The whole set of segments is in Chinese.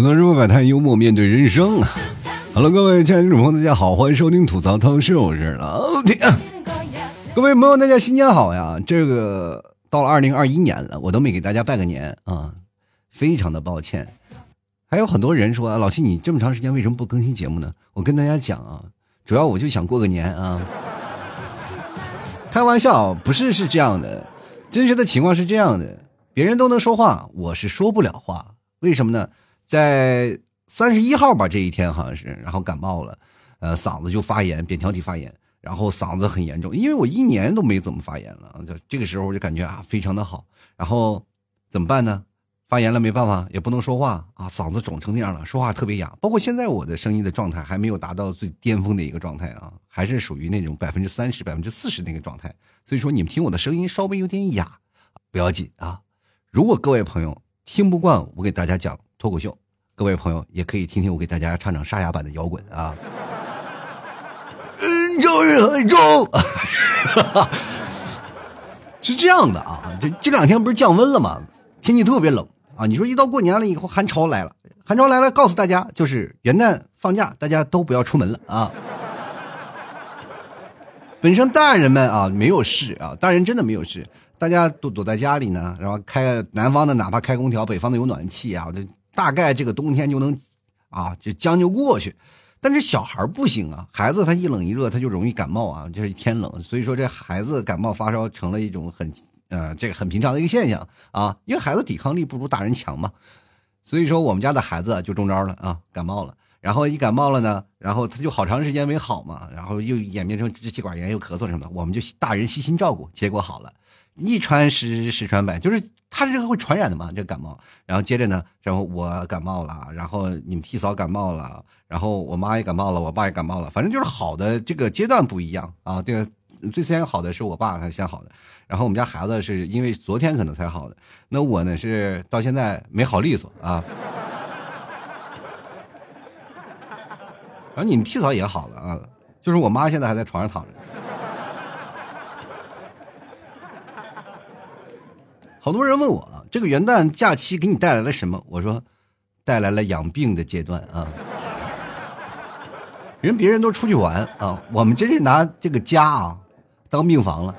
吐槽社会百态，幽默面对人生。Hello，各位亲爱的听众朋友，大家好，欢迎收听吐槽涛秀，我是老铁。各位朋友，大家新年好呀！这个到了二零二一年了，我都没给大家拜个年啊，非常的抱歉。还有很多人说，老七你这么长时间为什么不更新节目呢？我跟大家讲啊，主要我就想过个年啊。开玩笑，不是是这样的，真实的情况是这样的，别人都能说话，我是说不了话，为什么呢？在三十一号吧，这一天好像是，然后感冒了，呃，嗓子就发炎，扁桃体发炎，然后嗓子很严重，因为我一年都没怎么发炎了，就这个时候我就感觉啊，非常的好，然后怎么办呢？发炎了没办法，也不能说话啊，嗓子肿成那样了，说话特别哑，包括现在我的声音的状态还没有达到最巅峰的一个状态啊，还是属于那种百分之三十、百分之四十那个状态，所以说你们听我的声音稍微有点哑，不要紧啊，如果各位朋友听不惯我给大家讲脱口秀。各位朋友也可以听听我给大家唱唱沙哑版的摇滚啊。嗯，就是很重，是这样的啊。这这两天不是降温了吗？天气特别冷啊。你说一到过年了以后，寒潮来了，寒潮来了，告诉大家就是元旦放假，大家都不要出门了啊。本身大人们啊没有事啊，大人真的没有事，大家都躲在家里呢，然后开南方的哪怕开空调，北方的有暖气啊，这。大概这个冬天就能，啊，就将就过去，但是小孩不行啊，孩子他一冷一热他就容易感冒啊，就是天冷，所以说这孩子感冒发烧成了一种很，呃，这个很平常的一个现象啊，因为孩子抵抗力不如大人强嘛，所以说我们家的孩子就中招了啊，感冒了，然后一感冒了呢，然后他就好长时间没好嘛，然后又演变成支气管炎又咳嗽什么的，我们就大人细心照顾，结果好了。一传十，十传百，就是它这个会传染的嘛，这感冒。然后接着呢，然后我感冒了，然后你们替嫂感冒了，然后我妈也感冒了，我爸也感冒了，反正就是好的这个阶段不一样啊。这个最先好的是我爸，他先好的。然后我们家孩子是因为昨天可能才好的，那我呢是到现在没好利索啊。然后你们替嫂也好了啊，就是我妈现在还在床上躺着。好多人问我啊，这个元旦假期给你带来了什么？我说，带来了养病的阶段啊。人别人都出去玩啊，我们真是拿这个家啊当病房了。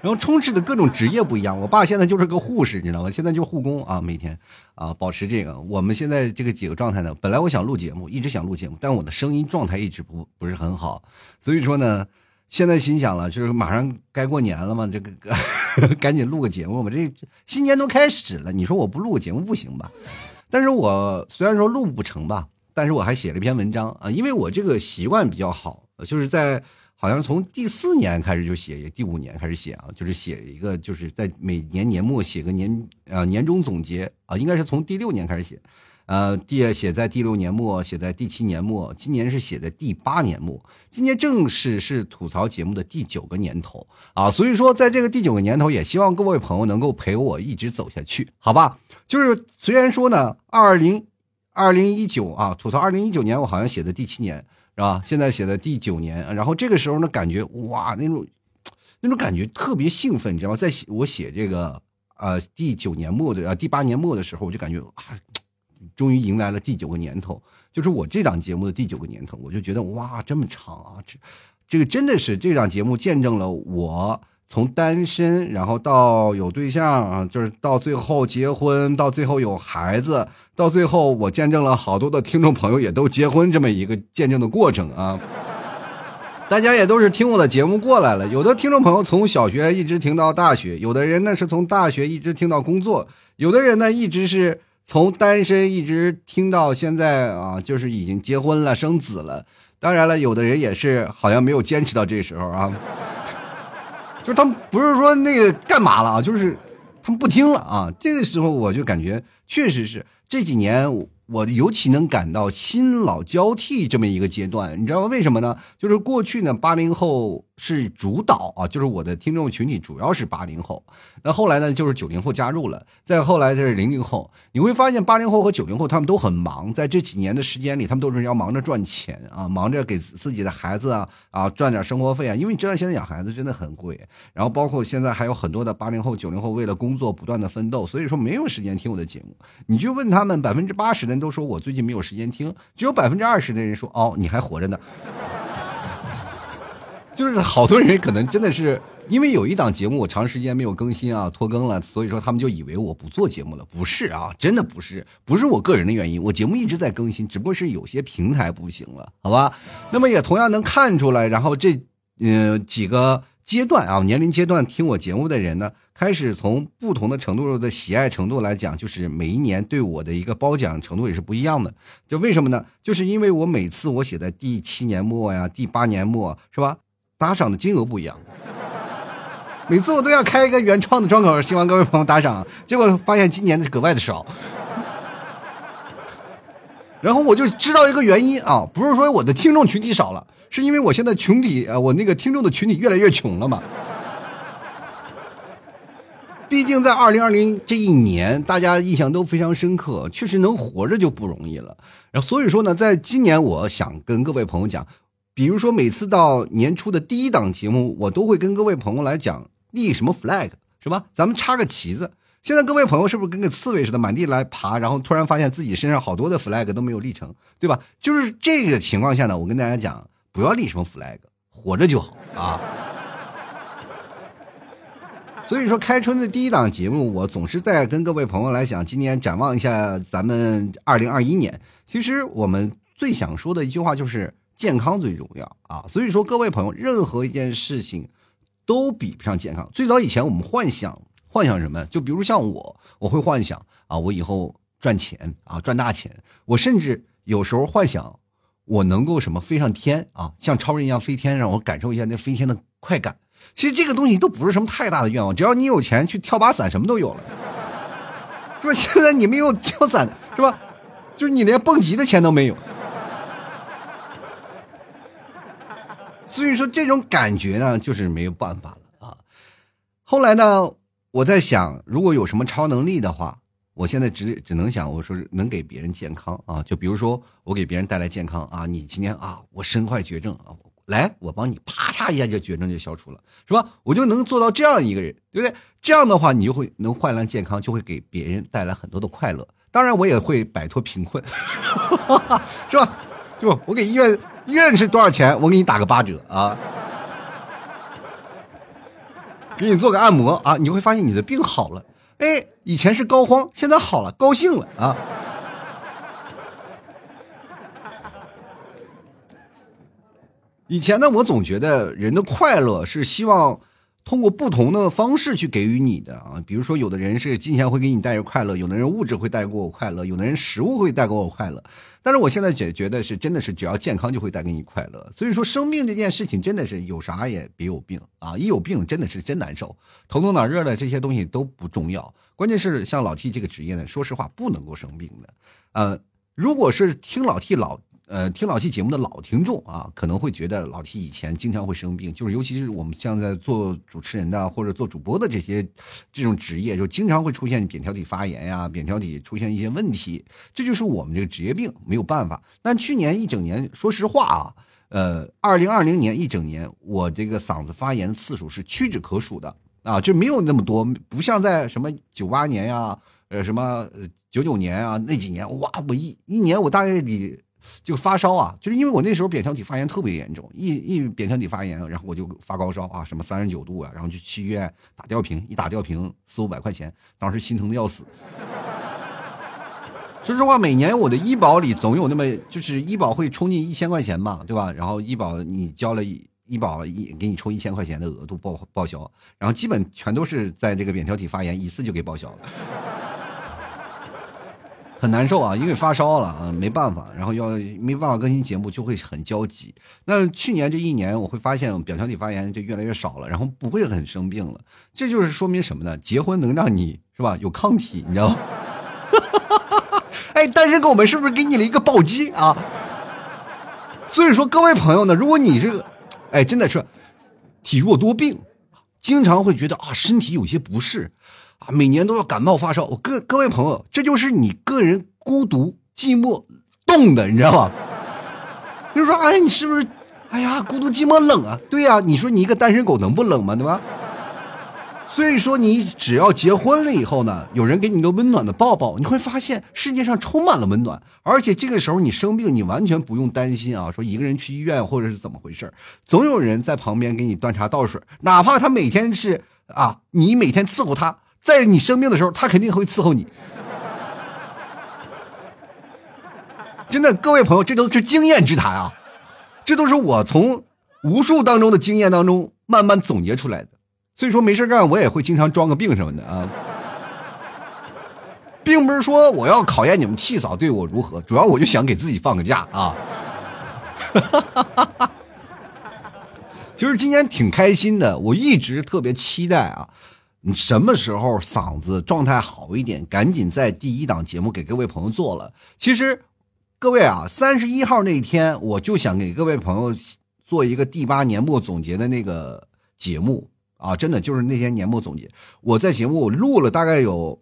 然后充斥的各种职业不一样，我爸现在就是个护士，你知道吗？现在就是护工啊，每天啊保持这个。我们现在这个几个状态呢，本来我想录节目，一直想录节目，但我的声音状态一直不不是很好，所以说呢。现在心想了，就是马上该过年了嘛，这个 赶紧录个节目吧。这新年都开始了，你说我不录个节目不行吧？但是我虽然说录不成吧，但是我还写了一篇文章啊，因为我这个习惯比较好，就是在好像从第四年开始就写，也第五年开始写啊，就是写一个，就是在每年年末写个年啊年终总结啊，应该是从第六年开始写。呃，第写在第六年末，写在第七年末，今年是写在第八年末，今年正式是吐槽节目的第九个年头啊，所以说在这个第九个年头，也希望各位朋友能够陪我一直走下去，好吧？就是虽然说呢，二零二零一九啊，吐槽二零一九年我好像写的第七年是吧？现在写的第九年，然后这个时候呢，感觉哇，那种那种感觉特别兴奋，你知道吗？在写我写这个呃第九年末的呃第八年末的时候，我就感觉啊。终于迎来了第九个年头，就是我这档节目的第九个年头，我就觉得哇，这么长啊！这这个真的是这档节目见证了我从单身，然后到有对象，就是到最后结婚，到最后有孩子，到最后我见证了好多的听众朋友也都结婚这么一个见证的过程啊！大家也都是听我的节目过来了，有的听众朋友从小学一直听到大学，有的人呢是从大学一直听到工作，有的人呢一直是。从单身一直听到现在啊，就是已经结婚了、生子了。当然了，有的人也是好像没有坚持到这时候啊，就是他们不是说那个干嘛了啊，就是他们不听了啊。这个时候我就感觉确实是这几年我尤其能感到新老交替这么一个阶段，你知道为什么呢？就是过去呢，八零后是主导啊，就是我的听众群体主要是八零后，那后来呢，就是九零后加入了，再后来就是零零后。你会发现，八零后和九零后他们都很忙，在这几年的时间里，他们都是要忙着赚钱啊，忙着给自己的孩子啊啊赚点生活费啊，因为你知道现在养孩子真的很贵，然后包括现在还有很多的八零后、九零后为了工作不断的奋斗，所以说没有时间听我的节目。你就问他们，百分之八十的人都说我最近没有时间听，只有百分之二十的人说哦你还活着呢。就是好多人可能真的是因为有一档节目我长时间没有更新啊，拖更了，所以说他们就以为我不做节目了。不是啊，真的不是，不是我个人的原因，我节目一直在更新，只不过是有些平台不行了，好吧？那么也同样能看出来，然后这嗯几个阶段啊，年龄阶段听我节目的人呢。开始从不同的程度的喜爱程度来讲，就是每一年对我的一个褒奖程度也是不一样的。这为什么呢？就是因为我每次我写在第七年末呀、第八年末，是吧？打赏的金额不一样。每次我都要开一个原创的窗口，希望各位朋友打赏，结果发现今年的格外的少。然后我就知道一个原因啊，不是说我的听众群体少了，是因为我现在群体啊，我那个听众的群体越来越穷了嘛。毕竟在二零二零这一年，大家印象都非常深刻，确实能活着就不容易了。然后所以说呢，在今年，我想跟各位朋友讲，比如说每次到年初的第一档节目，我都会跟各位朋友来讲立什么 flag，是吧？咱们插个旗子。现在各位朋友是不是跟个刺猬似的满地来爬，然后突然发现自己身上好多的 flag 都没有立成，对吧？就是这个情况下呢，我跟大家讲，不要立什么 flag，活着就好啊。所以说，开春的第一档节目，我总是在跟各位朋友来讲，今年展望一下咱们二零二一年。其实我们最想说的一句话就是健康最重要啊！所以说，各位朋友，任何一件事情都比不上健康。最早以前我们幻想幻想什么？就比如像我，我会幻想啊，我以后赚钱啊，赚大钱。我甚至有时候幻想我能够什么飞上天啊，像超人一样飞天，让我感受一下那飞天的快感。其实这个东西都不是什么太大的愿望，只要你有钱去跳把伞，什么都有了，是吧？现在你没有跳伞，是吧？就是你连蹦极的钱都没有。所以说这种感觉呢，就是没有办法了啊。后来呢，我在想，如果有什么超能力的话，我现在只只能想，我说是能给别人健康啊。就比如说，我给别人带来健康啊，你今天啊，我身患绝症啊。来，我帮你啪嚓一下就绝症就消除了，是吧？我就能做到这样一个人，对不对？这样的话，你就会能换来健康，就会给别人带来很多的快乐。当然，我也会摆脱贫困，是吧？就我给医院医院是多少钱？我给你打个八折啊，给你做个按摩啊，你会发现你的病好了。哎，以前是高慌，现在好了，高兴了啊。以前呢，我总觉得人的快乐是希望通过不同的方式去给予你的啊。比如说，有的人是金钱会给你带来快乐，有的人物质会带给我快乐，有的人食物会带给我快乐。但是我现在觉觉得是真的是只要健康就会带给你快乐。所以说，生病这件事情真的是有啥也别有病啊！一有病真的是真难受，头痛脑热的这些东西都不重要，关键是像老 T 这个职业呢，说实话不能够生病的。呃，如果是听老 T 老。呃，听老 T 节目的老听众啊，可能会觉得老 T 以前经常会生病，就是尤其是我们像在做主持人的或者做主播的这些这种职业，就经常会出现扁桃体发炎呀，扁桃体出现一些问题，这就是我们这个职业病，没有办法。但去年一整年，说实话啊，呃，二零二零年一整年，我这个嗓子发炎的次数是屈指可数的啊，就没有那么多，不像在什么九八年呀，呃，什么九九年啊那几年，哇，我一一年我大概得。就发烧啊，就是因为我那时候扁桃体发炎特别严重，一一扁桃体发炎，然后我就发高烧啊，什么三十九度啊，然后就去医院打吊瓶，一打吊瓶四五百块钱，当时心疼的要死。说实话，每年我的医保里总有那么，就是医保会充进一千块钱嘛，对吧？然后医保你交了医保一给你充一千块钱的额度报报销，然后基本全都是在这个扁桃体发炎一次就给报销了。很难受啊，因为发烧了啊，没办法，然后要没办法更新节目，就会很焦急。那去年这一年，我会发现表腔体发炎就越来越少了，然后不会很生病了。这就是说明什么呢？结婚能让你是吧有抗体，你知道吗？哎，单身狗们是不是给你了一个暴击啊？所以说，各位朋友呢，如果你这个，哎，真的是体弱多病，经常会觉得啊身体有些不适啊，每年都要感冒发烧。我各各位朋友，这就是你个人孤独寂寞冻的，你知道吗？比如说，哎，你是不是？哎呀，孤独寂寞冷啊！对呀，你说你一个单身狗能不冷吗？对吧？所以说，你只要结婚了以后呢，有人给你一个温暖的抱抱，你会发现世界上充满了温暖。而且这个时候你生病，你完全不用担心啊，说一个人去医院或者是怎么回事总有人在旁边给你端茶倒水，哪怕他每天是啊，你每天伺候他，在你生病的时候，他肯定会伺候你。真的，各位朋友，这都是经验之谈啊。这都是我从无数当中的经验当中慢慢总结出来的，所以说没事干我也会经常装个病什么的啊，并不是说我要考验你们气嫂对我如何，主要我就想给自己放个假啊。其实今年挺开心的，我一直特别期待啊，你什么时候嗓子状态好一点，赶紧在第一档节目给各位朋友做了。其实。各位啊，三十一号那一天，我就想给各位朋友做一个第八年末总结的那个节目啊，真的就是那天年末总结。我在节目录了大概有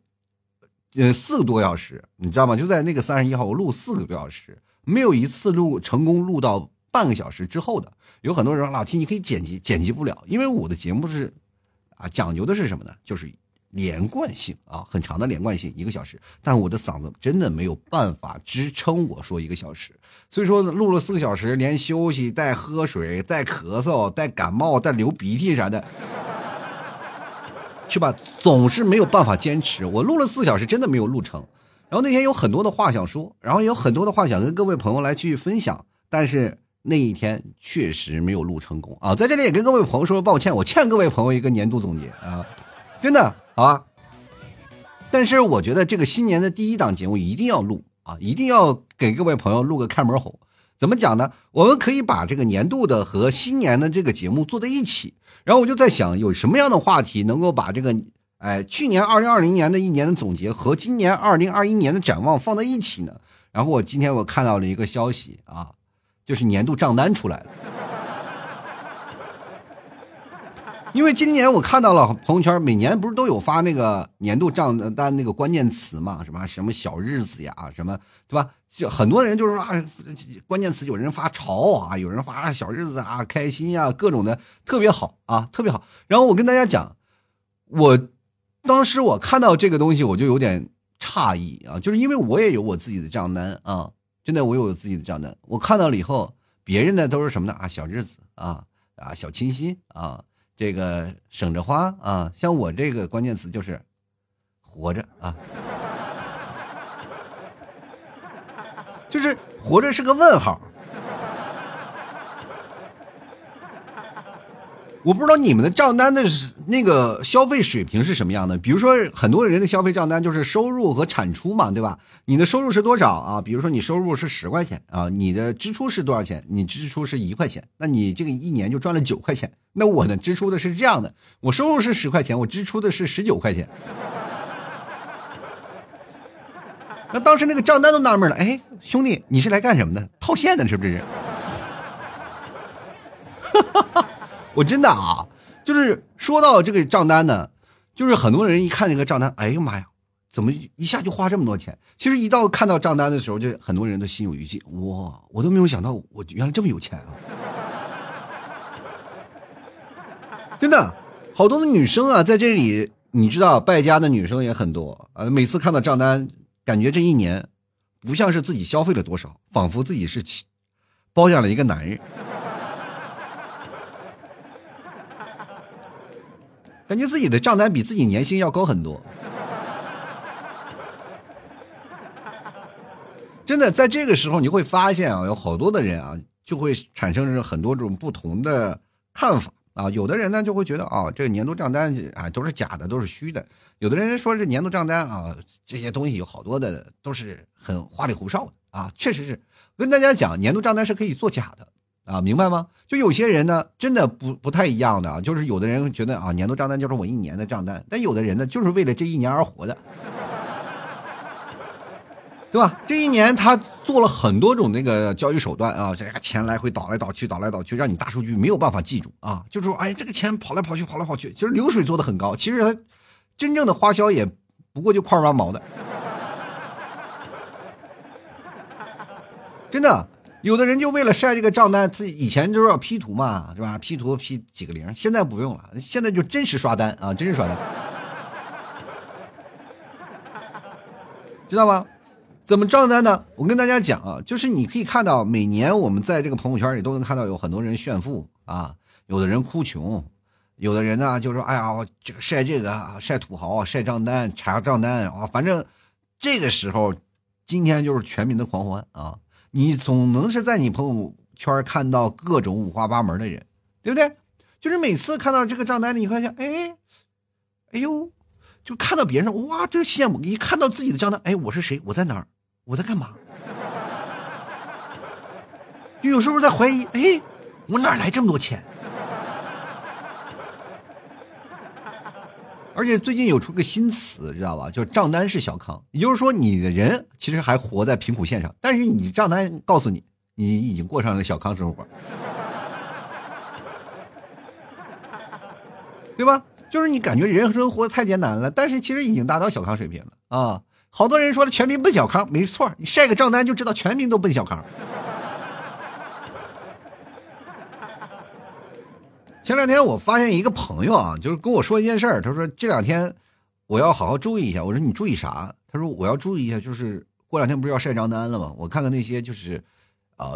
呃四个多小时，你知道吗？就在那个三十一号，我录四个多小时，没有一次录成功录到半个小时之后的。有很多人说老 T，你可以剪辑，剪辑不了，因为我的节目是啊，讲究的是什么呢？就是。连贯性啊，很长的连贯性，一个小时，但我的嗓子真的没有办法支撑我说一个小时，所以说录了四个小时，连休息带喝水带咳嗽带感冒带流鼻涕啥的，是吧？总是没有办法坚持。我录了四小时，真的没有录成。然后那天有很多的话想说，然后也有很多的话想跟各位朋友来去分享，但是那一天确实没有录成功啊。在这里也跟各位朋友说抱歉，我欠各位朋友一个年度总结啊，真的。好吧，但是我觉得这个新年的第一档节目一定要录啊，一定要给各位朋友录个开门红。怎么讲呢？我们可以把这个年度的和新年的这个节目做在一起。然后我就在想，有什么样的话题能够把这个哎去年二零二零年的一年的总结和今年二零二一年的展望放在一起呢？然后我今天我看到了一个消息啊，就是年度账单出来了。因为今年我看到了朋友圈，每年不是都有发那个年度账单那个关键词嘛？什么什么小日子呀，什么对吧？就很多人就是说啊，关键词有人发潮啊，有人发小日子啊，开心呀，各种的特别好啊，特别好。然后我跟大家讲，我当时我看到这个东西，我就有点诧异啊，就是因为我也有我自己的账单啊，真的我有自己的账单。我看到了以后，别人的都是什么呢？啊，小日子啊啊，小清新啊。这个省着花啊，像我这个关键词就是活着啊，就是活着是个问号。我不知道你们的账单的那个消费水平是什么样的。比如说，很多人的消费账单就是收入和产出嘛，对吧？你的收入是多少啊？比如说你收入是十块钱啊，你的支出是多少钱？你支出是一块钱，那你这个一年就赚了九块钱。那我呢，支出的是这样的：我收入是十块钱，我支出的是十九块钱。那当时那个账单都纳闷了，哎，兄弟，你是来干什么的？套现的是不是？哈哈。我真的啊，就是说到这个账单呢，就是很多人一看这个账单，哎呀妈呀，怎么一下就花这么多钱？其实一到看到账单的时候，就很多人都心有余悸。哇，我都没有想到，我原来这么有钱啊！真的，好多的女生啊，在这里，你知道，败家的女生也很多啊。每次看到账单，感觉这一年不像是自己消费了多少，仿佛自己是包养了一个男人。感觉自己的账单比自己年薪要高很多，真的，在这个时候你会发现啊，有好多的人啊，就会产生很多种不同的看法啊。有的人呢就会觉得啊，这个年度账单啊都是假的，都是虚的；有的人说这年度账单啊，这些东西有好多的都是很花里胡哨的啊。确实是，跟大家讲，年度账单是可以做假的。啊，明白吗？就有些人呢，真的不不太一样的，就是有的人觉得啊，年度账单就是我一年的账单，但有的人呢，就是为了这一年而活的。对吧？这一年他做了很多种那个交易手段啊，这个钱来回倒来倒去，倒来倒去，让你大数据没有办法记住啊。就是说，哎，这个钱跑来跑去，跑来跑去，其实流水做的很高，其实他真正的花销也不过就块八毛的。真的，有的人就为了晒这个账单，自己以前就是要 P 图嘛，是吧？P 图 P 几个零，现在不用了，现在就真实刷单啊，真实刷单，知道吗？怎么账单呢？我跟大家讲啊，就是你可以看到，每年我们在这个朋友圈里都能看到有很多人炫富啊，有的人哭穷，有的人呢就说：“哎呀，这个晒这个啊晒土豪，晒账单，查账单啊。”反正这个时候，今天就是全民的狂欢啊！你总能是在你朋友圈看到各种五花八门的人，对不对？就是每次看到这个账单，你发现，哎，哎呦，就看到别人哇，真羡慕！一看到自己的账单，哎，我是谁？我在哪儿？我在干嘛？就有时候在怀疑，哎，我哪来这么多钱？而且最近有出个新词，知道吧？就是账单是小康，也就是说，你的人其实还活在贫苦线上，但是你账单告诉你，你已经过上了小康生活，对吧？就是你感觉人生活太艰难了，但是其实已经达到小康水平了啊。好多人说了，全民奔小康，没错，你晒个账单就知道全民都奔小康。前两天我发现一个朋友啊，就是跟我说一件事儿，他说这两天我要好好注意一下。我说你注意啥？他说我要注意一下，就是过两天不是要晒账单了吗？我看看那些就是，啊，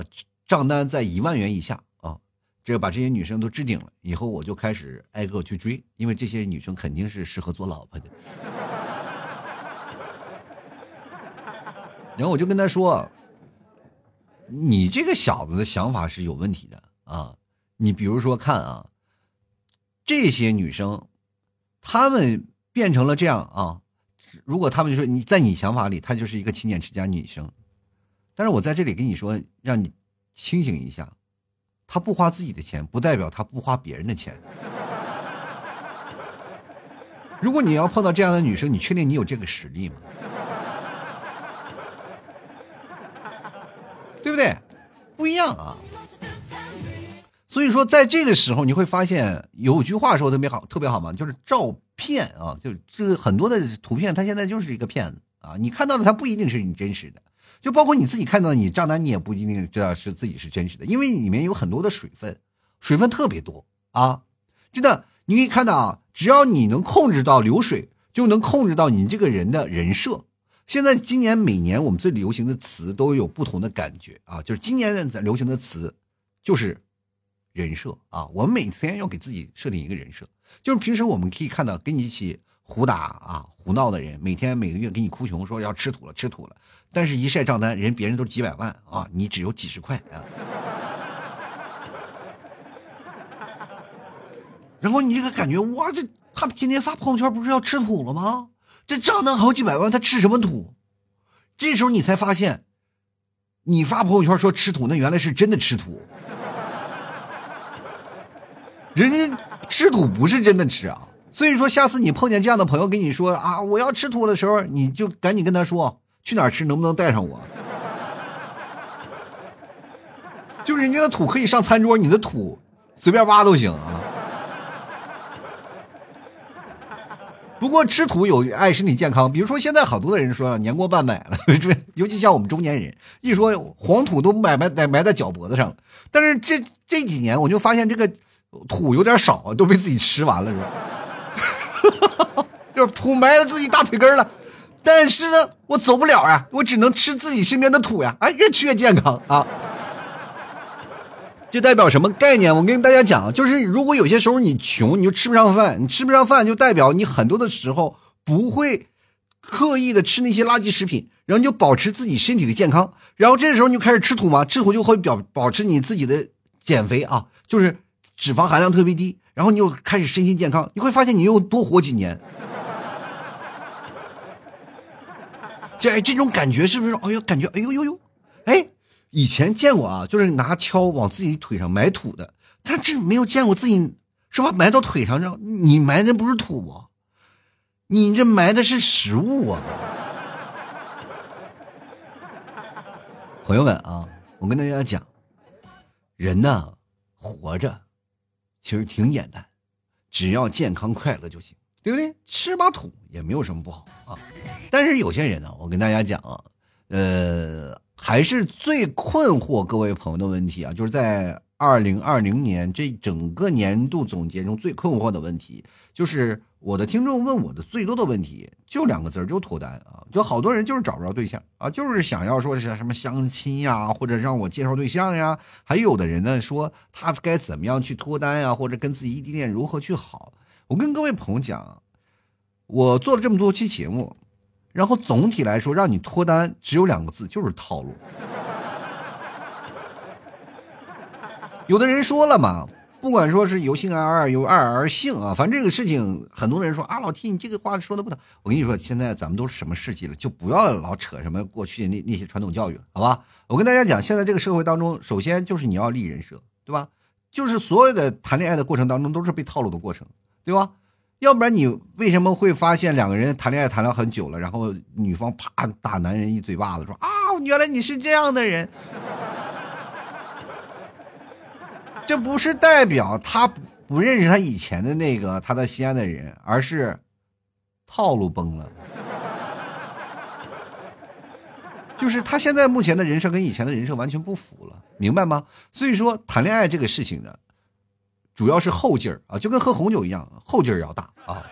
账单在一万元以下啊，这把这些女生都置顶了，以后我就开始挨个去追，因为这些女生肯定是适合做老婆的。然后我就跟他说：“你这个小子的想法是有问题的啊！你比如说看啊，这些女生，她们变成了这样啊。如果她们就说你在你想法里，她就是一个勤俭持家女生，但是我在这里跟你说，让你清醒一下，她不花自己的钱，不代表她不花别人的钱。如果你要碰到这样的女生，你确定你有这个实力吗？”对不对？不一样啊。所以说，在这个时候，你会发现有句话说特别好，特别好嘛，就是照片啊，就是这个很多的图片，它现在就是一个骗子啊。你看到的，它不一定是你真实的，就包括你自己看到，你账单你也不一定知道是自己是真实的，因为里面有很多的水分，水分特别多啊。真的，你可以看到啊，只要你能控制到流水，就能控制到你这个人的人设。现在今年每年我们最流行的词都有不同的感觉啊，就是今年流行的词就是人设啊。我们每天要给自己设定一个人设，就是平时我们可以看到跟你一起胡打啊胡闹的人，每天每个月给你哭穷说要吃土了吃土了，但是一晒账单，人别人都几百万啊，你只有几十块啊。然后你这个感觉哇，这他天天发朋友圈不是要吃土了吗？这账单好几百万，他吃什么土？这时候你才发现，你发朋友圈说吃土，那原来是真的吃土。人家吃土不是真的吃啊。所以说，下次你碰见这样的朋友跟你说啊，我要吃土的时候，你就赶紧跟他说去哪儿吃，能不能带上我？就是人家的土可以上餐桌，你的土随便挖都行啊。不过吃土有碍身体健康，比如说现在好多的人说年过半百了，尤其像我们中年人，一说黄土都埋埋埋埋在脚脖子上了。但是这这几年我就发现这个土有点少，都被自己吃完了，是吧？就是土埋了自己大腿根了，但是呢，我走不了啊，我只能吃自己身边的土呀，啊，越吃越健康啊。这代表什么概念？我跟大家讲，就是如果有些时候你穷，你就吃不上饭，你吃不上饭就代表你很多的时候不会刻意的吃那些垃圾食品，然后就保持自己身体的健康。然后这时候你就开始吃土嘛，吃土就会表保持你自己的减肥啊，就是脂肪含量特别低，然后你又开始身心健康，你会发现你又多活几年。这这种感觉是不是？哎呦，感觉哎呦呦呦，哎。以前见过啊，就是拿锹往自己腿上埋土的，但这没有见过自己是吧？埋到腿上这，你埋的不是土啊，你这埋的是食物啊！朋友们啊，我跟大家讲，人呢活着其实挺简单，只要健康快乐就行，对不对？吃把土也没有什么不好啊。但是有些人呢，我跟大家讲啊，呃，还是最困惑各位朋友的问题啊，就是在。二零二零年这整个年度总结中最困惑的问题，就是我的听众问我的最多的问题，就两个字就脱单啊！就好多人就是找不着对象啊，就是想要说是什么相亲呀，或者让我介绍对象呀。还有的人呢说他该怎么样去脱单呀，或者跟自己异地恋如何去好。我跟各位朋友讲，我做了这么多期节目，然后总体来说让你脱单只有两个字，就是套路。有的人说了嘛，不管说是由性而爱，由爱而性啊，反正这个事情，很多人说啊，老 T 你这个话说的不对。我跟你说，现在咱们都是什么世纪了，就不要老扯什么过去的那那些传统教育了，好吧？我跟大家讲，现在这个社会当中，首先就是你要立人设，对吧？就是所有的谈恋爱的过程当中都是被套路的过程，对吧？要不然你为什么会发现两个人谈恋爱谈了很久了，然后女方啪打男人一嘴巴子，说啊，原来你是这样的人。这不是代表他不认识他以前的那个他在西安的人，而是套路崩了。就是他现在目前的人设跟以前的人设完全不符了，明白吗？所以说谈恋爱这个事情呢，主要是后劲儿啊，就跟喝红酒一样，后劲儿要大啊。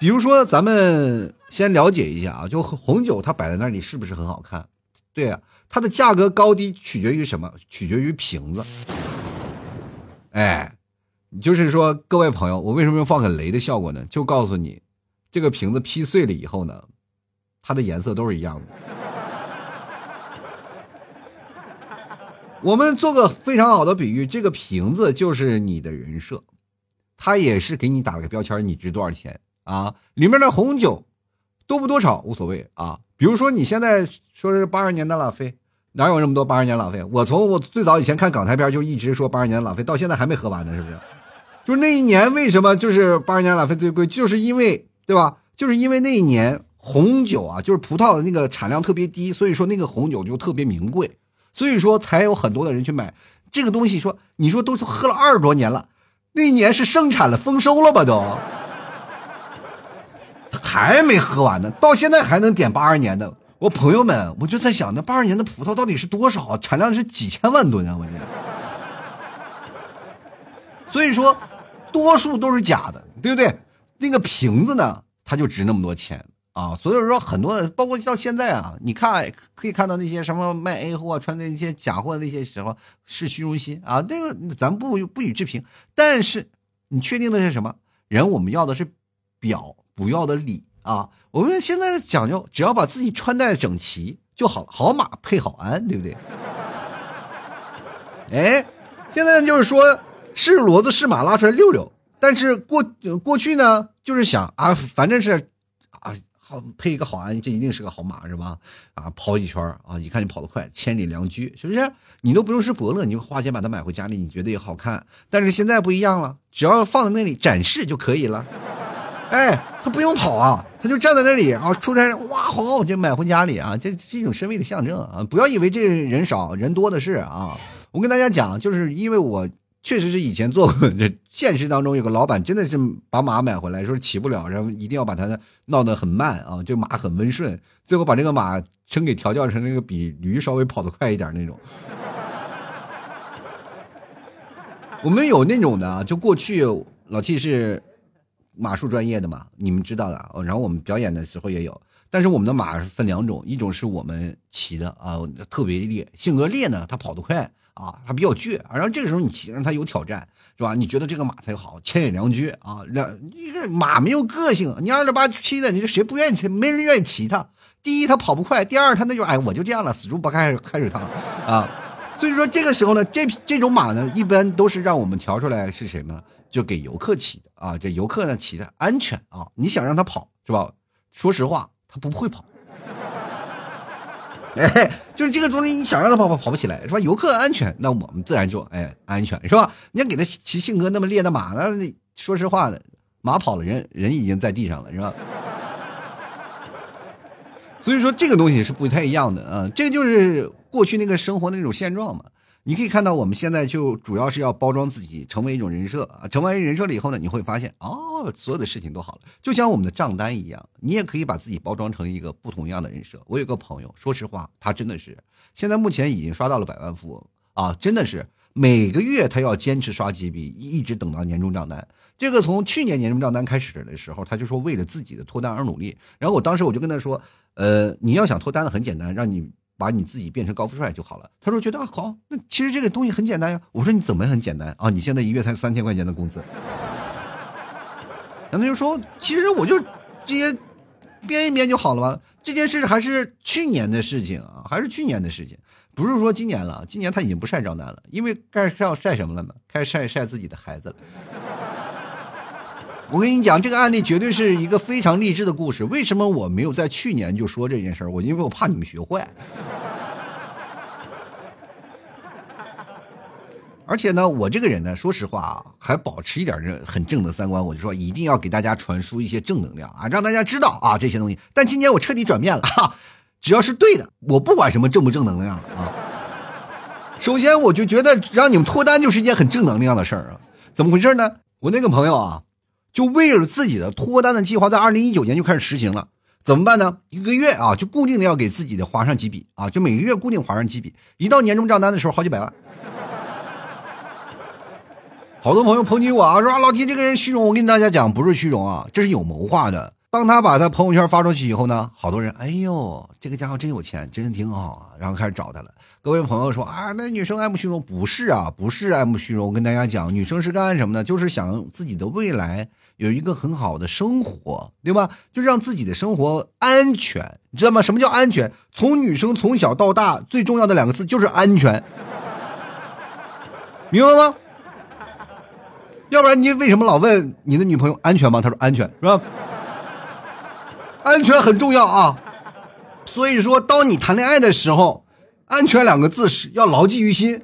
比如说，咱们先了解一下啊，就红酒它摆在那里是不是很好看？对啊，它的价格高低取决于什么？取决于瓶子。哎，就是说，各位朋友，我为什么要放个雷的效果呢？就告诉你，这个瓶子劈碎了以后呢，它的颜色都是一样的。我们做个非常好的比喻，这个瓶子就是你的人设，它也是给你打了个标签，你值多少钱啊？里面的红酒多不多少无所谓啊。比如说你现在说是八二年的拉菲。哪有那么多八十年拉菲？我从我最早以前看港台片就一直说八十年拉菲，到现在还没喝完呢，是不是？就是那一年为什么就是八十年拉菲最贵？就是因为对吧？就是因为那一年红酒啊，就是葡萄的那个产量特别低，所以说那个红酒就特别名贵，所以说才有很多的人去买这个东西。说你说都喝了二十多年了，那一年是生产了丰收了吧？都还没喝完呢，到现在还能点八二年的。我朋友们，我就在想，那八二年的葡萄到底是多少？产量是几千万吨啊！我这，所以说，多数都是假的，对不对？那个瓶子呢，它就值那么多钱啊！所以说，很多包括到现在啊，你看可以看到那些什么卖 A 货、穿的那些假货那些时候是虚荣心啊，那个咱不不予置评。但是你确定的是什么？人我们要的是表，不要的里。啊，我们现在讲究，只要把自己穿戴整齐就好了，好马配好鞍，对不对？哎，现在就是说是骡子是马拉出来溜溜，但是过过去呢，就是想啊，反正是啊，好配一个好鞍，这一定是个好马，是吧？啊，跑几圈啊，一看你跑得快，千里良驹，是不是？你都不用是伯乐，你花钱把它买回家里，你觉得也好看。但是现在不一样了，只要放在那里展示就可以了。哎，他不用跑啊，他就站在那里啊，出差哇好就买回家里啊，这是一种身位的象征啊！不要以为这人少人多的是啊！我跟大家讲，就是因为我确实是以前做过，这现实当中有个老板真的是把马买回来，说骑不了，然后一定要把它闹得很慢啊，就马很温顺，最后把这个马称给调教成那个比驴稍微跑得快一点那种。我们有那种的，就过去老 T 是。马术专业的嘛，你们知道的。然后我们表演的时候也有，但是我们的马是分两种，一种是我们骑的啊，特别烈，性格烈呢，它跑得快啊，它比较倔。然后这个时候你骑上它有挑战，是吧？你觉得这个马才好，千里良驹啊，两一个马没有个性，你二六八七的，你说谁不愿意骑？没人愿意骑它。第一，它跑不快；第二，它那就哎，我就这样了，死猪不开开水烫啊。所以说这个时候呢，这这种马呢，一般都是让我们调出来是谁呢？就给游客骑的啊，这游客呢骑的安全啊，你想让他跑是吧？说实话，他不会跑。哎，就是这个东西，你想让他跑跑跑不起来是吧？游客安全，那我们自然就哎安全是吧？你要给他骑性格那么烈的马，那说实话的，马跑了，人人已经在地上了是吧？所以说这个东西是不太一样的啊，这个就是。过去那个生活的那种现状嘛。你可以看到，我们现在就主要是要包装自己，成为一种人设啊。成为人设了以后呢，你会发现哦，所有的事情都好了，就像我们的账单一样，你也可以把自己包装成一个不同样的人设。我有个朋友，说实话，他真的是现在目前已经刷到了百万富翁啊，真的是每个月他要坚持刷几笔，一直等到年终账单。这个从去年年终账单开始的时候，他就说为了自己的脱单而努力。然后我当时我就跟他说，呃，你要想脱单的很简单，让你。把你自己变成高富帅就好了。他说：“觉得好，那其实这个东西很简单呀。”我说：“你怎么很简单啊？你现在一月才三千块钱的工资。”然后他就说：“其实我就直接编一编就好了吧。这件事还是去年的事情啊，还是去年的事情，不是说今年了。今年他已经不晒账单了，因为开始要晒什么了呢？开始晒晒自己的孩子了。”我跟你讲，这个案例绝对是一个非常励志的故事。为什么我没有在去年就说这件事儿？我因为我怕你们学坏。而且呢，我这个人呢，说实话啊，还保持一点这很正的三观。我就说一定要给大家传输一些正能量啊，让大家知道啊这些东西。但今年我彻底转变了哈，只要是对的，我不管什么正不正能量啊。首先，我就觉得让你们脱单就是一件很正能量的事儿啊。怎么回事呢？我那个朋友啊。就为了自己的脱单的计划，在二零一九年就开始实行了，怎么办呢？一个月啊，就固定的要给自己的划上几笔啊，就每个月固定划上几笔，一到年终账单的时候，好几百万。好多朋友抨击我啊，说啊老提这个人虚荣，我跟大家讲，不是虚荣啊，这是有谋划的。当他把他朋友圈发出去以后呢，好多人，哎呦，这个家伙真有钱，真的挺好啊，然后开始找他了。各位朋友说啊，那女生爱慕虚荣，不是啊，不是爱慕虚荣。我跟大家讲，女生是干什么的？就是想自己的未来有一个很好的生活，对吧？就让自己的生活安全，你知道吗？什么叫安全？从女生从小到大最重要的两个字就是安全，明白吗？要不然你为什么老问你的女朋友安全吗？她说安全，是吧？安全很重要啊，所以说，当你谈恋爱的时候，安全两个字是要牢记于心。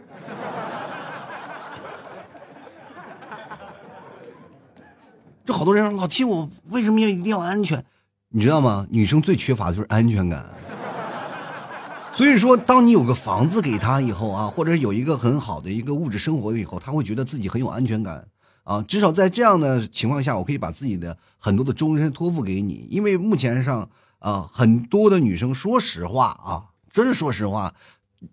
好多人老提我为什么要一定要安全？你知道吗？女生最缺乏的就是安全感。所以说，当你有个房子给她以后啊，或者有一个很好的一个物质生活以后，她会觉得自己很有安全感。啊，至少在这样的情况下，我可以把自己的很多的终身托付给你。因为目前上啊，很多的女生，说实话啊，真说实话，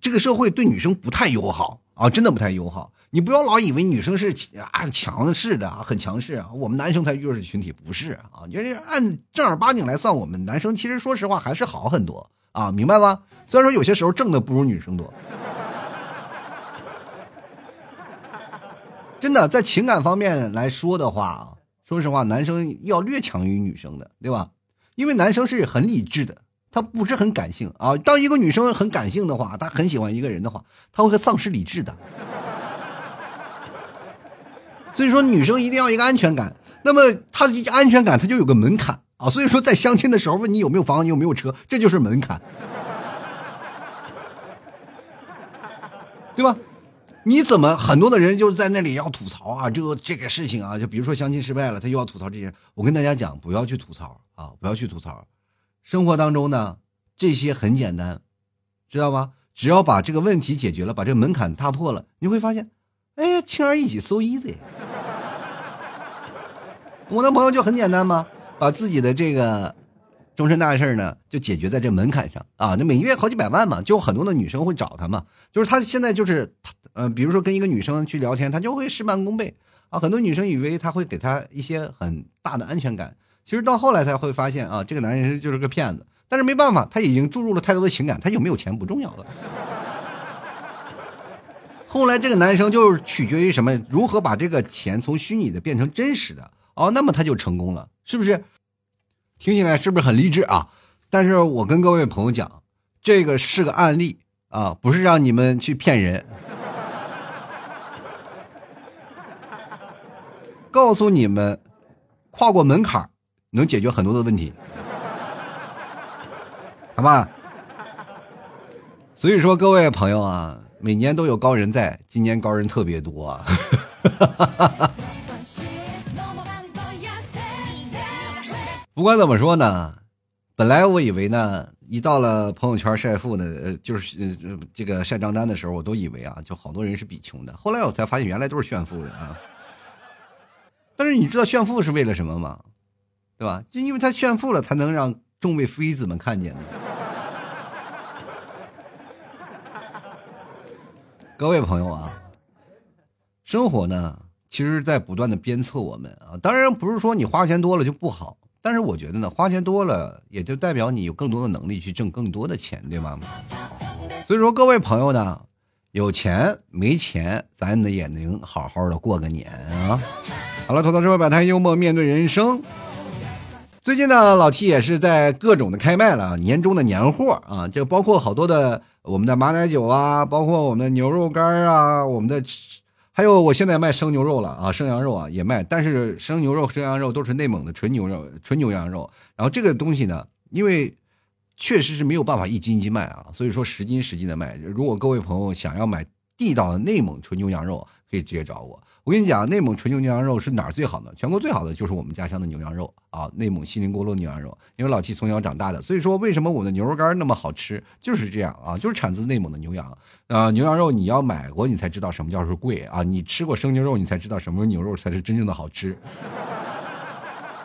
这个社会对女生不太友好啊，真的不太友好。你不要老以为女生是啊强势的啊，很强势，我们男生才弱势群体，不是啊。就是按正儿八经来算，我们男生其实说实话还是好很多啊，明白吗？虽然说有些时候挣的不如女生多。真的，在情感方面来说的话，说实话，男生要略强于女生的，对吧？因为男生是很理智的，他不是很感性啊。当一个女生很感性的话，她很喜欢一个人的话，她会丧失理智的。所以说，女生一定要一个安全感。那么，她安全感，她就有个门槛啊。所以说，在相亲的时候问你有没有房，你有没有车，这就是门槛，对吧？你怎么很多的人就是在那里要吐槽啊？这个这个事情啊，就比如说相亲失败了，他又要吐槽这些。我跟大家讲，不要去吐槽啊，不要去吐槽。生活当中呢，这些很简单，知道吧？只要把这个问题解决了，把这个门槛踏破了，你会发现，哎，轻而易举，so easy。我的朋友就很简单嘛，把自己的这个。终身大事呢，就解决在这门槛上啊！那每个月好几百万嘛，就很多的女生会找他嘛。就是他现在就是，呃，比如说跟一个女生去聊天，他就会事半功倍啊。很多女生以为他会给他一些很大的安全感，其实到后来才会发现啊，这个男人就是个骗子。但是没办法，他已经注入了太多的情感，他有没有钱不重要了。后来这个男生就是取决于什么？如何把这个钱从虚拟的变成真实的哦？那么他就成功了，是不是？听起来是不是很励志啊？但是我跟各位朋友讲，这个是个案例啊，不是让你们去骗人。告诉你们，跨过门槛能解决很多的问题，好吧？所以说，各位朋友啊，每年都有高人在，今年高人特别多啊。不管怎么说呢，本来我以为呢，一到了朋友圈晒富呢，呃，就是呃这个晒账单的时候，我都以为啊，就好多人是比穷的。后来我才发现，原来都是炫富的啊。但是你知道炫富是为了什么吗？对吧？就因为他炫富了，才能让众位妃子们看见。各位朋友啊，生活呢，其实在不断的鞭策我们啊。当然不是说你花钱多了就不好，但是我觉得呢，花钱多了也就代表你有更多的能力去挣更多的钱，对吗？所以说，各位朋友呢，有钱没钱，咱也能好好的过个年啊。好了，吐槽社会百态，幽默面对人生。最近呢，老 T 也是在各种的开卖了年终的年货啊，就包括好多的我们的马奶酒啊，包括我们的牛肉干啊，我们的还有我现在卖生牛肉了啊，生羊肉啊也卖，但是生牛肉、生羊肉都是内蒙的纯牛肉、纯牛羊肉。然后这个东西呢，因为确实是没有办法一斤一斤卖啊，所以说十斤十斤的卖。如果各位朋友想要买地道的内蒙纯牛羊肉，可以直接找我。我跟你讲，内蒙纯牛牛羊肉是哪儿最好的？全国最好的就是我们家乡的牛羊肉啊！内蒙锡林郭勒牛羊肉，因为老七从小长大的，所以说为什么我的牛肉干那么好吃，就是这样啊，就是产自内蒙的牛羊啊。牛羊肉你要买过，你才知道什么叫是贵啊！你吃过生牛肉，你才知道什么牛肉才是真正的好吃。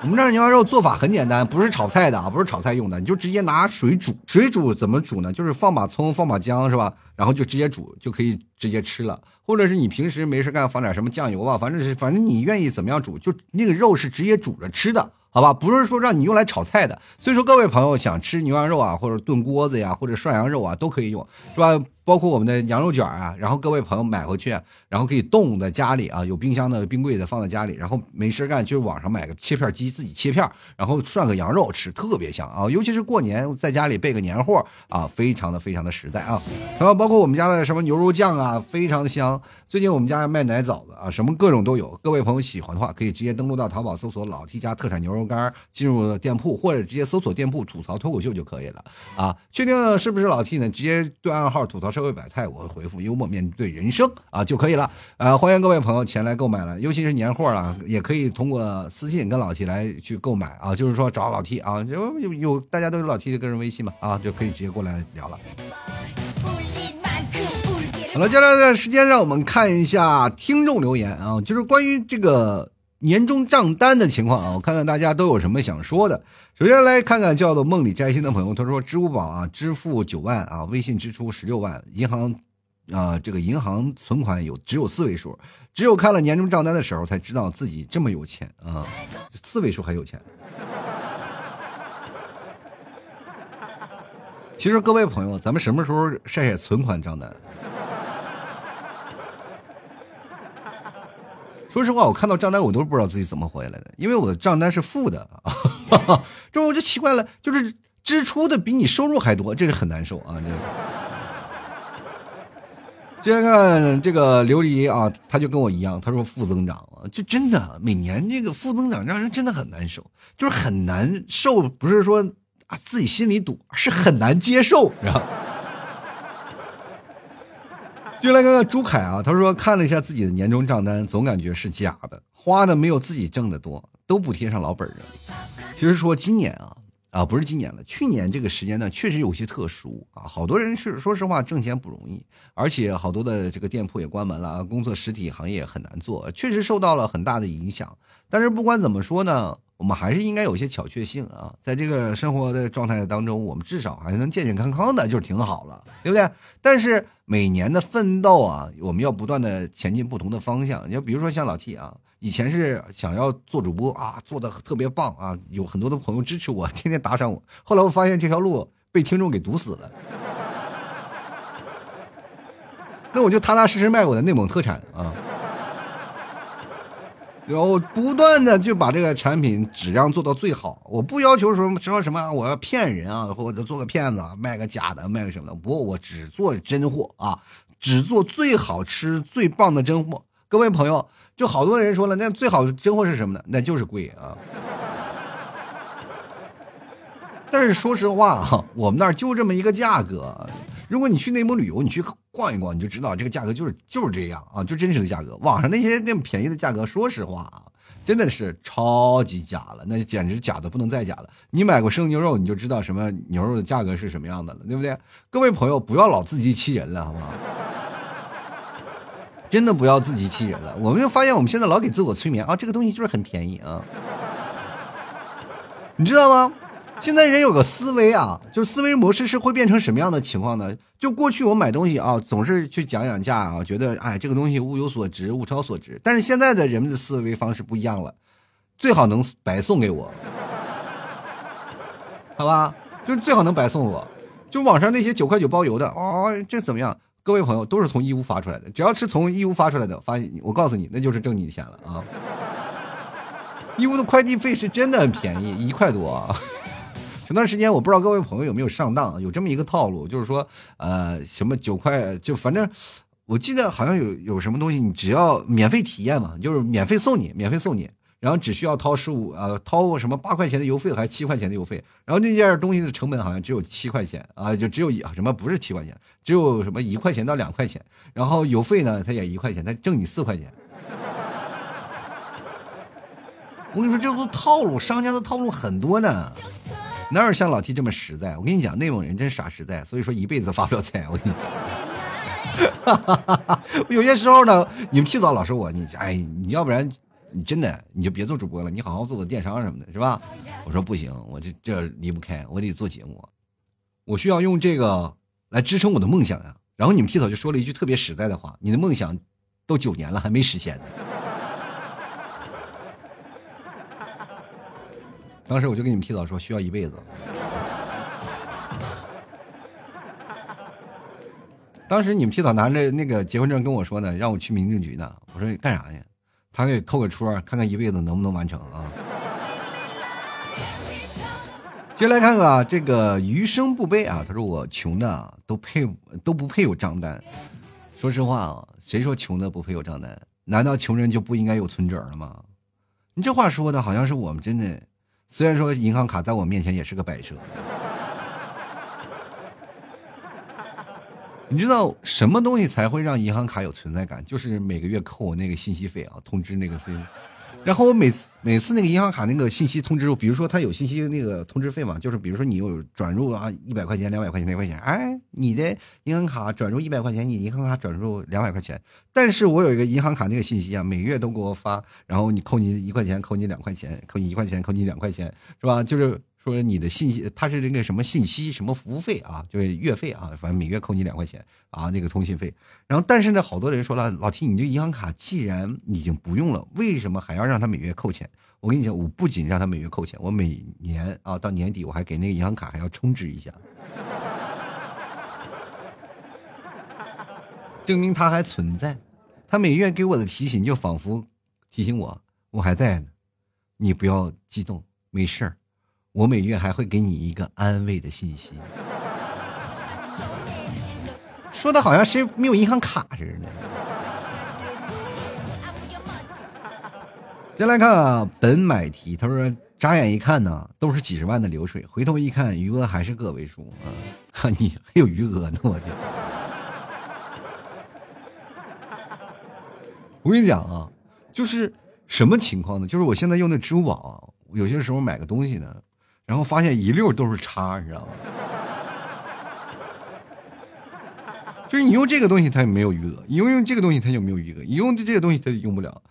我们这儿牛羊肉做法很简单，不是炒菜的啊，不是炒菜用的，你就直接拿水煮。水煮怎么煮呢？就是放把葱，放把姜，是吧？然后就直接煮，就可以直接吃了。或者是你平时没事干，放点什么酱油啊，反正是反正你愿意怎么样煮，就那个肉是直接煮着吃的。好吧，不是说让你用来炒菜的，所以说各位朋友想吃牛羊肉啊，或者炖锅子呀，或者涮羊肉啊，都可以用，是吧？包括我们的羊肉卷啊，然后各位朋友买回去，然后可以冻在家里啊，有冰箱的、冰柜的放在家里，然后没事干就网上买个切片机，自己切片，然后涮个羊肉吃，特别香啊！尤其是过年在家里备个年货啊，非常的非常的实在啊。然后包括我们家的什么牛肉酱啊，非常香。最近我们家卖奶枣子啊，什么各种都有。各位朋友喜欢的话，可以直接登录到淘宝搜索“老 T 家特产牛肉干”，进入店铺或者直接搜索店铺“吐槽脱口秀”就可以了啊。确定是不是老 T 呢？直接对暗号“吐槽”。社会百态，我会回复幽默面对人生啊就可以了。呃，欢迎各位朋友前来购买了，尤其是年货了，也可以通过私信跟老 T 来去购买啊。就是说找老 T 啊，有有有，大家都有老 T 的个人微信嘛啊，就可以直接过来聊了。好了，接下来的时间让我们看一下听众留言啊，就是关于这个。年终账单的情况啊，我看看大家都有什么想说的。首先来看看叫做梦里摘星的朋友，他说支付宝啊支付九万啊，微信支出十六万，银行啊这个银行存款有只有四位数，只有看了年终账单的时候才知道自己这么有钱啊，四位数还有钱。其实各位朋友，咱们什么时候晒晒存款账单？说实话，我看到账单我都不知道自己怎么回来的，因为我的账单是负的啊，这 我就奇怪了，就是支出的比你收入还多，这个很难受啊。这个，接下来看这个琉璃啊，他就跟我一样，他说负增长啊，就真的每年这个负增长让人真的很难受，就是很难受，不是说啊自己心里堵，是很难接受，知道吗。就来看看朱凯啊，他说看了一下自己的年终账单，总感觉是假的，花的没有自己挣的多，都补贴上老本了。其实说今年啊啊不是今年了，去年这个时间呢确实有些特殊啊，好多人是说实话挣钱不容易，而且好多的这个店铺也关门了，工作实体行业很难做，确实受到了很大的影响。但是不管怎么说呢。我们还是应该有些巧确性啊，在这个生活的状态当中，我们至少还能健健康康的，就是挺好了，对不对？但是每年的奋斗啊，我们要不断的前进不同的方向。你就比如说像老 T 啊，以前是想要做主播啊，做的特别棒啊，有很多的朋友支持我，天天打赏我。后来我发现这条路被听众给堵死了，那我就踏踏实实卖我的内蒙特产啊。然后不断的就把这个产品质量做到最好，我不要求说说什么我要骗人啊，或者做个骗子卖个假的卖个什么的，不过，我只做真货啊，只做最好吃最棒的真货。各位朋友，就好多人说了，那最好的真货是什么呢？那就是贵啊。但是说实话哈，我们那儿就这么一个价格。如果你去内蒙旅游，你去逛一逛，你就知道这个价格就是就是这样啊，就真实的价格。网上那些那么便宜的价格，说实话啊，真的是超级假了，那简直假的不能再假了。你买过生牛肉，你就知道什么牛肉的价格是什么样的了，对不对？各位朋友，不要老自欺欺人了，好不好？真的不要自欺欺人了。我们就发现我们现在老给自我催眠啊，这个东西就是很便宜啊，你知道吗？现在人有个思维啊，就思维模式是会变成什么样的情况呢？就过去我买东西啊，总是去讲讲价啊，觉得哎这个东西物有所值，物超所值。但是现在的人们的思维方式不一样了，最好能白送给我，好吧？就是最好能白送我。就网上那些九块九包邮的哦，这怎么样？各位朋友都是从义乌发出来的，只要是从义乌发出来的，发现我告诉你，那就是挣你的钱了啊！义乌的快递费是真的很便宜，一块多。前段时间我不知道各位朋友有没有上当，有这么一个套路，就是说，呃，什么九块，就反正我记得好像有有什么东西，你只要免费体验嘛，就是免费送你，免费送你，然后只需要掏十五呃掏什么八块钱的邮费还是七块钱的邮费，然后那件东西的成本好像只有七块钱啊，就只有一什么不是七块钱，只有什么一块钱到两块钱，然后邮费呢，他也一块钱，他挣你四块钱。我跟你说，这都套路，商家的套路很多呢。哪有像老 T 这么实在？我跟你讲，内蒙人真傻实在，所以说一辈子发不了财。我跟你，有些时候呢，你们 T 早老说我，你哎，你要不然你真的你就别做主播了，你好好做做电商什么的，是吧？我说不行，我这这离不开，我得做节目，我需要用这个来支撑我的梦想呀。然后你们 T 早就说了一句特别实在的话：“你的梦想都九年了，还没实现呢。”当时我就跟你们提早说需要一辈子。当时你们提早拿着那个结婚证跟我说呢，让我去民政局呢。我说干啥呢？他给扣个戳，看看一辈子能不能完成啊。接来看看啊，这个余生不悲啊。他说我穷的都配都不配有账单。说实话啊，谁说穷的不配有账单？难道穷人就不应该有存折了吗？你这话说的好像是我们真的。虽然说银行卡在我面前也是个摆设，你知道什么东西才会让银行卡有存在感？就是每个月扣我那个信息费啊，通知那个费用。然后我每次每次那个银行卡那个信息通知，比如说他有信息那个通知费嘛，就是比如说你有转入啊一百块钱、两百块钱、那块钱，哎，你的银行卡转入一百块钱，你银行卡转入两百块钱。但是我有一个银行卡那个信息啊，每月都给我发，然后你扣你一块钱，扣你两块钱，扣你一块钱，扣你两块钱，是吧？就是。说你的信息，他是那个什么信息什么服务费啊，就是月费啊，反正每月扣你两块钱啊，那个通信费。然后，但是呢，好多人说了，老提你这银行卡既然已经不用了，为什么还要让他每月扣钱？我跟你讲，我不仅让他每月扣钱，我每年啊到年底我还给那个银行卡还要充值一下，证明它还存在。他每月给我的提醒就仿佛提醒我，我还在呢，你不要激动，没事儿。我每月还会给你一个安慰的信息，说的好像谁没有银行卡似的。先来看啊，本买提，他说眨眼一看呢，都是几十万的流水，回头一看，余额还是个位数啊！哈，你还有余额呢，我天！我跟你讲啊，就是什么情况呢？就是我现在用的支付宝，有些时候买个东西呢。然后发现一溜都是叉，你知道吗？就是你用这个东西，它也没有余额；你用用这个东西，它就没有余额；你用的这个东西，它就用不了。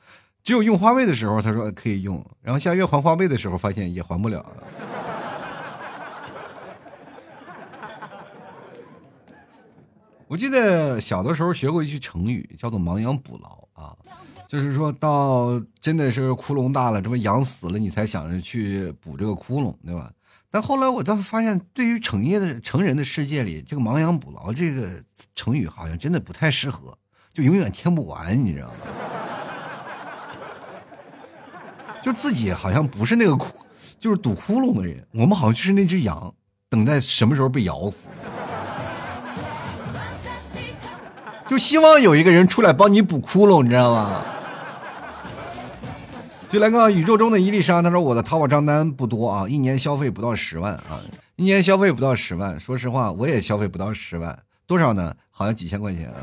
只有用花呗的时候，他说可以用，然后下月还花呗的时候，发现也还不了。我记得小的时候学过一句成语，叫做“亡羊补牢”啊。就是说到真的是窟窿大了，这不羊死了，你才想着去补这个窟窿，对吧？但后来我倒发现，对于成业的成人的世界里，这个亡羊补牢这个成语好像真的不太适合，就永远听不完，你知道吗？就自己好像不是那个窟，就是堵窟窿的人，我们好像就是那只羊，等待什么时候被咬死。就希望有一个人出来帮你补窟窿，你知道吗？就来个宇宙中的伊丽莎，他说我的淘宝账单不多啊，一年消费不到十万啊，一年消费不到十万。说实话，我也消费不到十万，多少呢？好像几千块钱啊。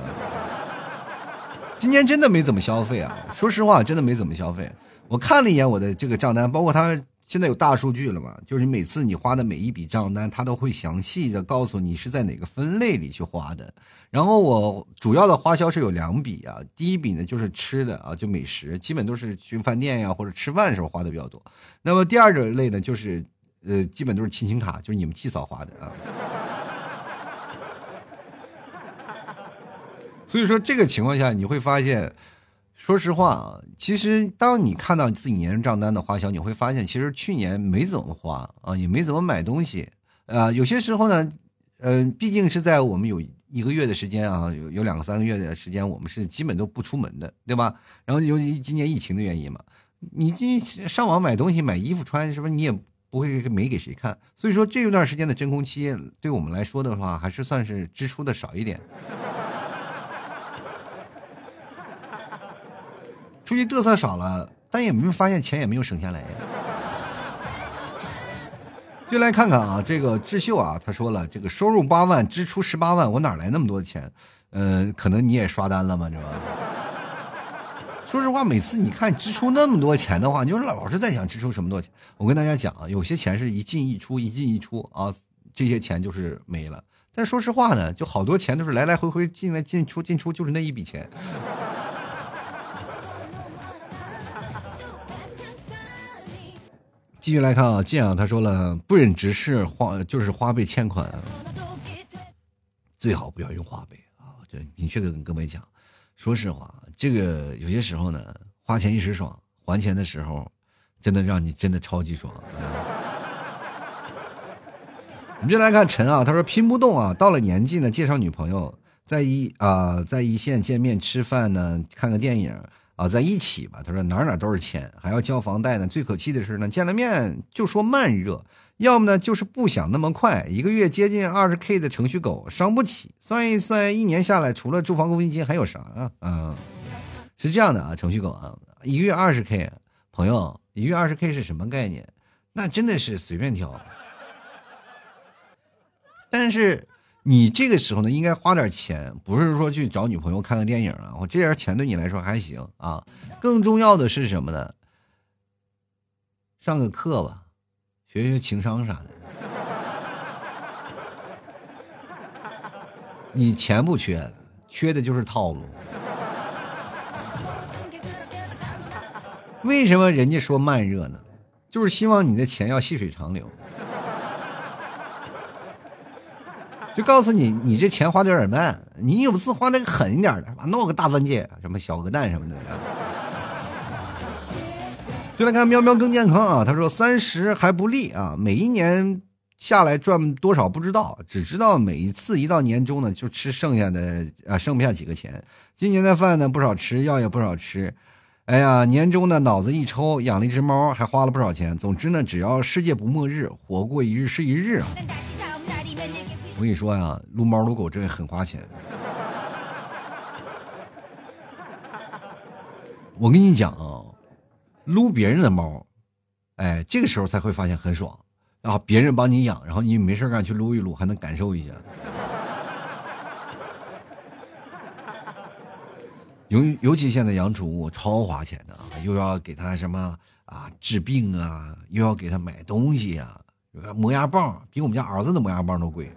今年真的没怎么消费啊，说实话，真的没怎么消费。我看了一眼我的这个账单，包括他现在有大数据了嘛，就是你每次你花的每一笔账单，它都会详细的告诉你是在哪个分类里去花的。然后我主要的花销是有两笔啊，第一笔呢就是吃的啊，就美食，基本都是去饭店呀或者吃饭的时候花的比较多。那么第二种类呢，就是呃，基本都是亲情卡，就是你们替嫂花的啊。所以说这个情况下，你会发现。说实话啊，其实当你看到你自己年账单的花销，你会发现其实去年没怎么花啊，也没怎么买东西啊。有些时候呢，嗯，毕竟是在我们有一个月的时间啊，有有两个三个月的时间，我们是基本都不出门的，对吧？然后由于今年疫情的原因嘛，你这上网买东西、买衣服穿，是不是你也不会没给谁看？所以说这一段时间的真空期，对我们来说的话，还是算是支出的少一点。出去嘚瑟少了，但也没有发现钱也没有省下来呀。就来看看啊，这个智秀啊，他说了，这个收入八万，支出十八万，我哪来那么多钱？呃，可能你也刷单了嘛，是吧？说实话，每次你看支出那么多钱的话，你就老是在想支出什么多钱。我跟大家讲啊，有些钱是一进一出，一进一出啊，这些钱就是没了。但说实话呢，就好多钱都是来来回回进来进出进出，就是那一笔钱。继续来看啊，建啊，他说了，不忍直视花，就是花呗欠款，最好不要用花呗啊！这明确的跟各位讲，说实话，这个有些时候呢，花钱一时爽，还钱的时候，真的让你真的超级爽。我们就来看陈啊，他说拼不动啊，到了年纪呢，介绍女朋友，在一啊，在一线见面吃饭呢，看个电影。啊，在一起吧。他说哪哪都是钱，还要交房贷呢。最可气的是呢，见了面就说慢热，要么呢就是不想那么快。一个月接近二十 K 的程序狗，伤不起。算一算，一年下来，除了住房公积金还有啥啊？嗯，是这样的啊，程序狗啊，一月二十 K，朋友，一月二十 K 是什么概念？那真的是随便挑。但是。你这个时候呢，应该花点钱，不是说去找女朋友看个电影啊，我这点钱对你来说还行啊。更重要的是什么呢？上个课吧，学学情商啥的。你钱不缺，缺的就是套路。为什么人家说慢热呢？就是希望你的钱要细水长流。就告诉你，你这钱花的有点慢，你有次花那个狠一点的，是吧？弄个大钻戒，什么小鹅蛋什么的。就来看喵喵更健康啊，他说三十还不利啊，每一年下来赚多少不知道，只知道每一次一到年终呢，就吃剩下的啊，剩不下几个钱。今年的饭呢不少吃，药也不少吃。哎呀，年终呢脑子一抽，养了一只猫，还花了不少钱。总之呢，只要世界不末日，活过一日是一日啊。我跟你说呀，撸猫撸狗这很花钱。我跟你讲啊，撸别人的猫，哎，这个时候才会发现很爽。然后别人帮你养，然后你没事干去撸一撸，还能感受一下。尤尤其现在养宠物超花钱的啊，又要给它什么啊治病啊，又要给它买东西啊。磨牙棒比我们家儿子的磨牙棒都贵，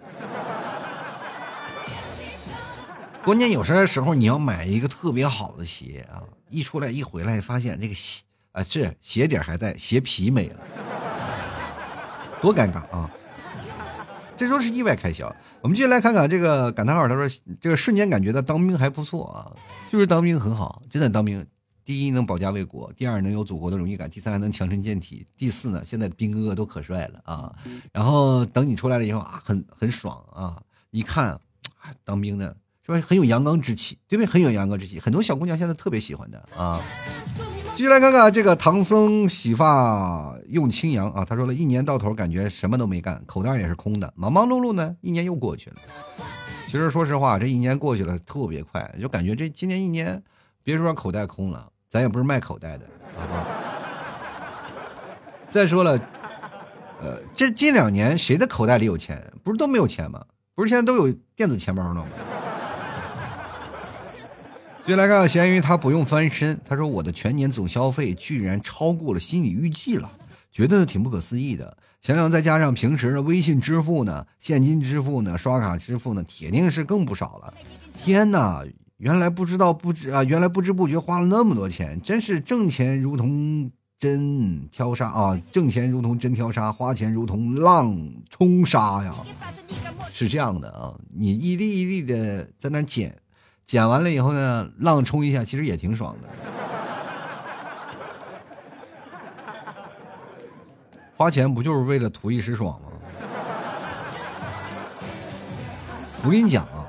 关键有时候时候你要买一个特别好的鞋啊，一出来一回来发现这个鞋啊是鞋底还在，鞋皮没了，多尴尬啊！这都是意外开销。我们继续来看看这个感叹号，他说这个瞬间感觉到当兵还不错啊，就是当兵很好，真的当兵。第一能保家卫国，第二能有祖国的荣誉感，第三还能强身健体，第四呢，现在兵哥哥都可帅了啊！然后等你出来了以后啊，很很爽啊！一看，当兵的是吧，很有阳刚之气，对不对？很有阳刚之气，很多小姑娘现在特别喜欢的啊！继续来看看这个唐僧洗发用清扬啊，他说了一年到头感觉什么都没干，口袋也是空的，忙忙碌碌呢，一年又过去了。其实说实话，这一年过去了特别快，就感觉这今年一年，别说口袋空了。咱也不是卖口袋的，再说了，呃，这近两年谁的口袋里有钱？不是都没有钱吗？不是现在都有电子钱包了吗？接来看咸鱼，他不用翻身。他说我的全年总消费居然超过了心理预计了，觉得挺不可思议的。想想再加上平时的微信支付呢、现金支付呢、刷卡支付呢，铁定是更不少了。天哪，原来不知道不知啊，原来不知不觉花了那么多钱，真是挣钱如同针挑沙啊，挣钱如同针挑沙，花钱如同浪冲沙呀。是这样的啊，你一粒一粒的在那捡，捡完了以后呢，浪冲一下，其实也挺爽的。花钱不就是为了图一时爽吗？我跟你讲啊，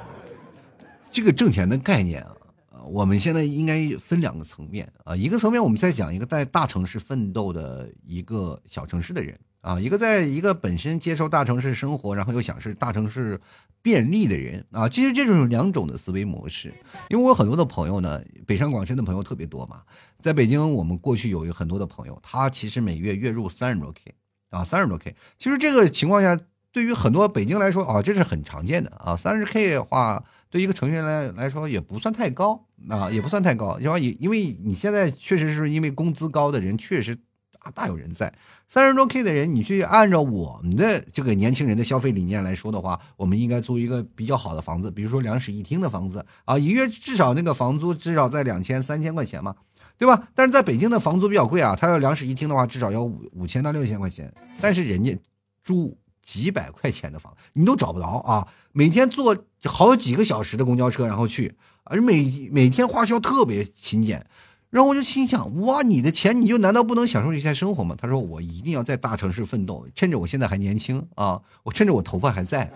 这个挣钱的概念啊，我们现在应该分两个层面啊，一个层面我们在讲一个在大城市奋斗的一个小城市的人啊，一个在一个本身接受大城市生活，然后又想是大城市便利的人啊，其实这种两种的思维模式。因为我很多的朋友呢，北上广深的朋友特别多嘛，在北京我们过去有很多的朋友，他其实每月月入三十多 K。啊，三十多 K，其实这个情况下，对于很多北京来说啊，这是很常见的啊。三十 K 的话，对一个程序员来来说也不算太高啊，也不算太高。因为因为你现在确实是因为工资高的人确实啊大有人在。三十多 K 的人，你去按照我们的这个年轻人的消费理念来说的话，我们应该租一个比较好的房子，比如说两室一厅的房子啊，一月至少那个房租至少在两千三千块钱嘛。对吧？但是在北京的房租比较贵啊，他要两室一厅的话，至少要五五千到六千块钱。但是人家住几百块钱的房，你都找不着啊！每天坐好几个小时的公交车，然后去，而每每天花销特别勤俭。然后我就心想：哇，你的钱你就难道不能享受一下生活吗？他说：我一定要在大城市奋斗，趁着我现在还年轻啊，我趁着我头发还在，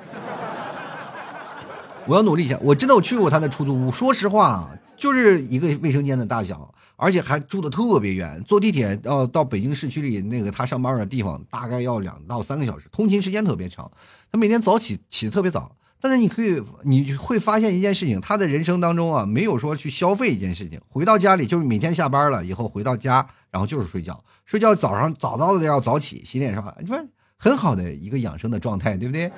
我要努力一下。我真的我去过他的出租屋，说实话，就是一个卫生间的大小。而且还住的特别远，坐地铁要到北京市区里那个他上班的地方，大概要两到三个小时，通勤时间特别长。他每天早起起的特别早，但是你可以你会发现一件事情，他的人生当中啊，没有说去消费一件事情，回到家里就是每天下班了以后回到家，然后就是睡觉，睡觉早上早早的要早起洗脸刷，你说很好的一个养生的状态，对不对？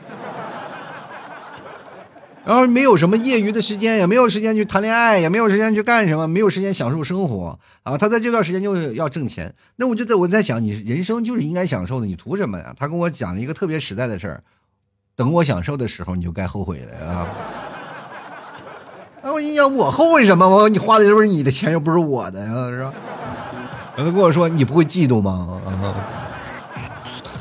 然后没有什么业余的时间，也没有时间去谈恋爱，也没有时间去干什么，没有时间享受生活啊！他在这段时间就要挣钱，那我就在我在想，你人生就是应该享受的，你图什么呀？他跟我讲了一个特别实在的事儿，等我享受的时候，你就该后悔了啊！哎，我心想，我后悔什么？我你花的都是你的钱，又不是我的呀，是吧？然后跟我说，你不会嫉妒吗？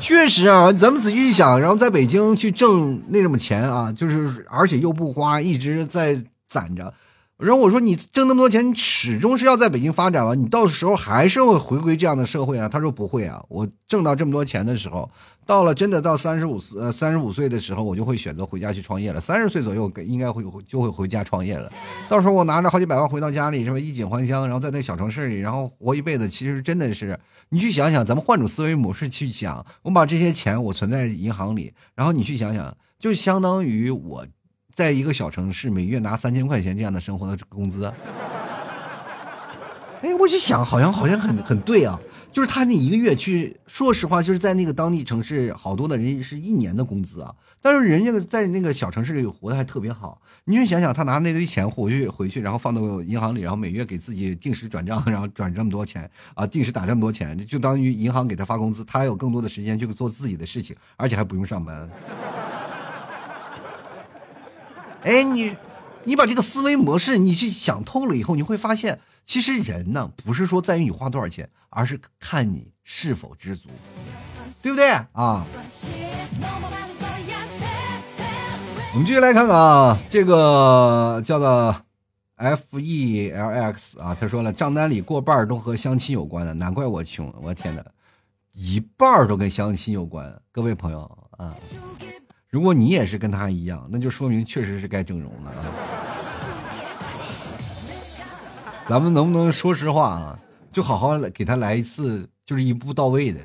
确实啊，咱们仔细一想，然后在北京去挣那什么钱啊，就是而且又不花，一直在攒着。然后我说你挣那么多钱，你始终是要在北京发展吧？你到时候还是会回归这样的社会啊？他说不会啊，我挣到这么多钱的时候，到了真的到三十五岁呃三十五岁的时候，我就会选择回家去创业了。三十岁左右应该会就会回家创业了。到时候我拿着好几百万回到家里，是吧？衣锦还乡，然后在那小城市里，然后活一辈子，其实真的是你去想想，咱们换种思维模式去想，我把这些钱我存在银行里，然后你去想想，就相当于我。在一个小城市，每月拿三千块钱这样的生活的工资，哎，我就想，好像好像很很对啊，就是他那一个月去，说实话，就是在那个当地城市，好多的人是一年的工资啊，但是人家在那个小城市里活得还特别好。你就想想，他拿那堆钱回去回去，然后放到银行里，然后每月给自己定时转账，然后转这么多钱啊，定时打这么多钱，就当于银行给他发工资，他有更多的时间去做自己的事情，而且还不用上班。哎，你，你把这个思维模式你去想透了以后，你会发现，其实人呢不是说在于你花多少钱，而是看你是否知足，对不对啊？我们继续来看看啊，这个叫做 F E L X 啊，他说了，账单里过半都和相亲有关的，难怪我穷，我天哪，一半都跟相亲有关，各位朋友啊。如果你也是跟他一样，那就说明确实是该整容了啊！咱们能不能说实话啊？就好好给他来一次，就是一步到位的。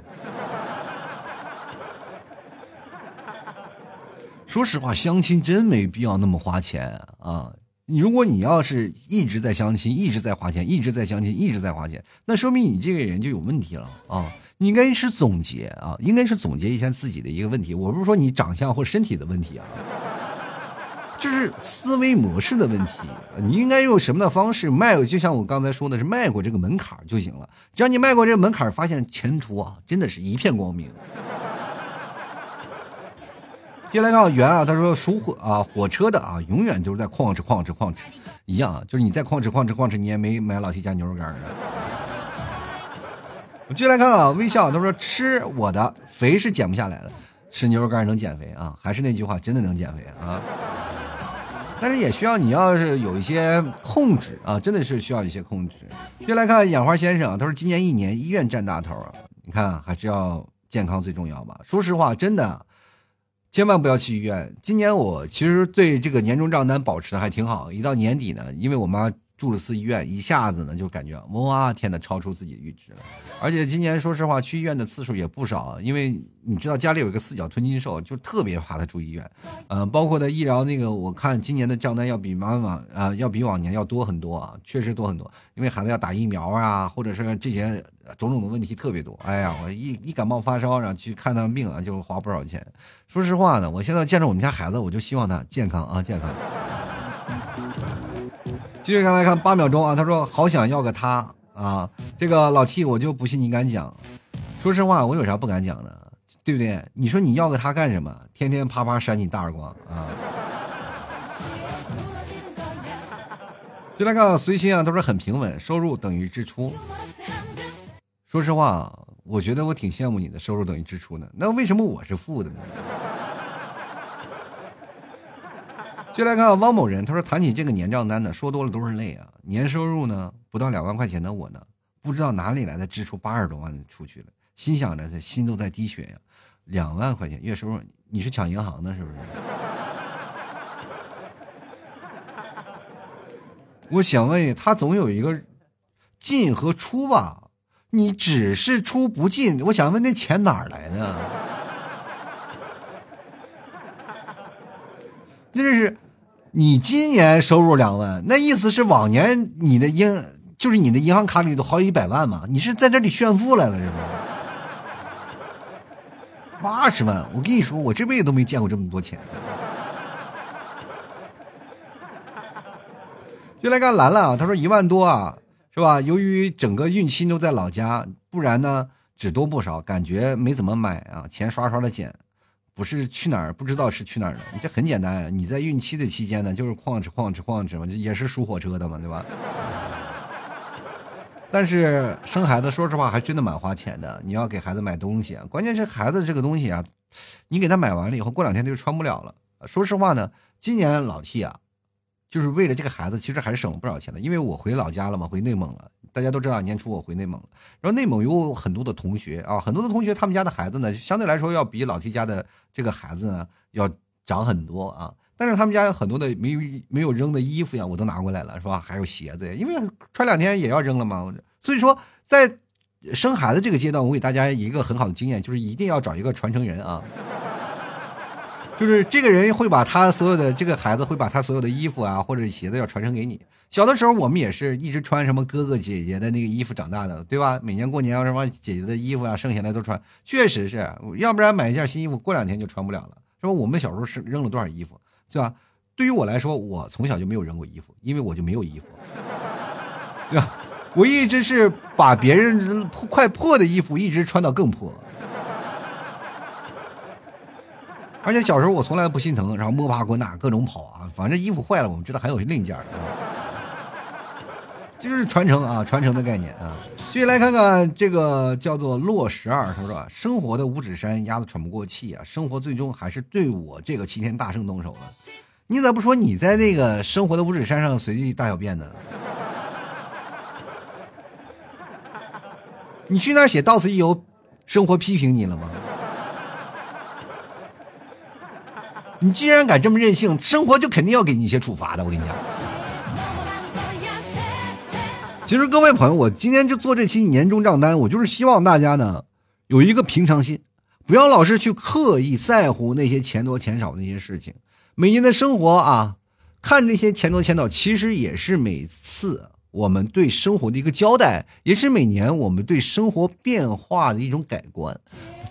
说实话，相亲真没必要那么花钱啊！你如果你要是一直在相亲，一直在花钱，一直在相亲，一直在花钱，那说明你这个人就有问题了啊！你应该是总结啊，应该是总结一下自己的一个问题。我不是说你长相或身体的问题啊，就是思维模式的问题。你应该用什么的方式迈？就像我刚才说的是迈过这个门槛就行了。只要你迈过这个门槛，发现前途啊，真的是一片光明。接来看圆啊，他说属火啊，火车的啊，永远都是在旷吃旷吃旷吃，一样，就是你在旷吃旷吃旷吃，你也没买老七家牛肉干啊。我 接来看啊，微笑，他说吃我的肥是减不下来的，吃牛肉干能减肥啊？还是那句话，真的能减肥啊？但是也需要你要是有一些控制啊，真的是需要一些控制。接来看养花先生，他说今年一年医院占大头啊，你看还是要健康最重要吧？说实话，真的。千万不要去医院。今年我其实对这个年终账单保持的还挺好。一到年底呢，因为我妈住了次医院，一下子呢就感觉哇天呐，超出自己的预知了。而且今年说实话，去医院的次数也不少，因为你知道家里有一个四脚吞金兽，就特别怕他住医院。嗯，包括的医疗那个，我看今年的账单要比往往啊要比往年要多很多啊，确实多很多。因为孩子要打疫苗啊，或者是这些种种的问题特别多。哎呀，我一一感冒发烧，然后去看趟病啊，就花不少钱。说实话呢，我现在见着我们家孩子，我就希望他健康啊，健康。继续看来看八秒钟啊，他说好想要个他啊，这个老 T 我就不信你敢讲。说实话，我有啥不敢讲的，对不对？你说你要个他干什么？天天啪啪扇你大耳光啊！就来看随心啊，他说很平稳，收入等于支出。说实话，我觉得我挺羡慕你的收入等于支出的。那为什么我是负的呢？就来看汪某人，他说谈起这个年账单呢，说多了都是泪啊。年收入呢不到两万块钱的我呢，不知道哪里来的支出八十多万出去了，心想着心都在滴血呀。两万块钱月收入，你是抢银行的，是不是？我想问他总有一个进和出吧？你只是出不进，我想问那钱哪儿来的？那是你今年收入两万，那意思是往年你的银就是你的银行卡里都好几百万嘛？你是在这里炫富来了是吗？八十万，我跟你说，我这辈子都没见过这么多钱。就来看兰兰啊，他说一万多啊，是吧？由于整个孕期都在老家，不然呢只多不少，感觉没怎么买啊，钱刷刷的减，不是去哪儿不知道是去哪儿了。这很简单啊，你在孕期的期间呢，就是哐哧哐哧哐哧嘛，也是属火车的嘛，对吧？但是生孩子，说实话还真的蛮花钱的。你要给孩子买东西啊，关键是孩子这个东西啊，你给他买完了以后，过两天他就穿不了了。说实话呢，今年老 T 啊。就是为了这个孩子，其实还是省了不少钱的。因为我回老家了嘛，回内蒙了。大家都知道，年初我回内蒙。然后内蒙有很多的同学啊，很多的同学他们家的孩子呢，相对来说要比老 T 家的这个孩子呢要长很多啊。但是他们家有很多的没没有扔的衣服呀，我都拿过来了，是吧？还有鞋子呀，因为穿两天也要扔了嘛。所以说，在生孩子这个阶段，我给大家一个很好的经验，就是一定要找一个传承人啊。就是这个人会把他所有的这个孩子会把他所有的衣服啊或者鞋子要传承给你。小的时候我们也是一直穿什么哥哥姐姐的那个衣服长大的，对吧？每年过年要什么姐姐的衣服啊剩下来都穿，确实是要不然买一件新衣服过两天就穿不了了，是吧？我们小时候是扔了多少衣服，对吧？对于我来说，我从小就没有扔过衣服，因为我就没有衣服，对吧？我一直是把别人快破的衣服一直穿到更破。而且小时候我从来不心疼，然后摸爬滚打各种跑啊，反正衣服坏了我们知道还有另一件，就是传承啊，传承的概念啊。继续来看看这个叫做洛十二，他说：“生活的五指山压得喘不过气啊，生活最终还是对我这个齐天大圣动手了。你咋不说你在那个生活的五指山上随地大小便呢？你去那儿写到此一游，生活批评你了吗？”你既然敢这么任性，生活就肯定要给你一些处罚的。我跟你讲，其实各位朋友，我今天就做这期年终账单，我就是希望大家呢有一个平常心，不要老是去刻意在乎那些钱多钱少那些事情。每年的生活啊，看这些钱多钱少，其实也是每次我们对生活的一个交代，也是每年我们对生活变化的一种改观。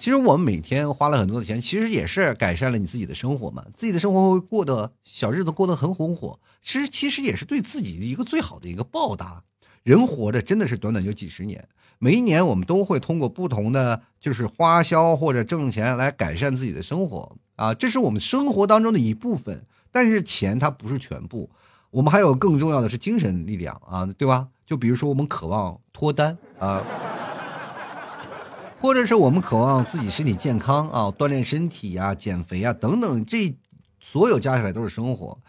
其实我们每天花了很多的钱，其实也是改善了你自己的生活嘛。自己的生活会过得小日子过得很红火，其实其实也是对自己的一个最好的一个报答。人活着真的是短短就几十年，每一年我们都会通过不同的就是花销或者挣钱来改善自己的生活啊，这是我们生活当中的一部分。但是钱它不是全部，我们还有更重要的是精神力量啊，对吧？就比如说我们渴望脱单啊，或者是我们渴望自己身体健康啊，锻炼身体呀、减肥啊等等，这所有加起来都是生活。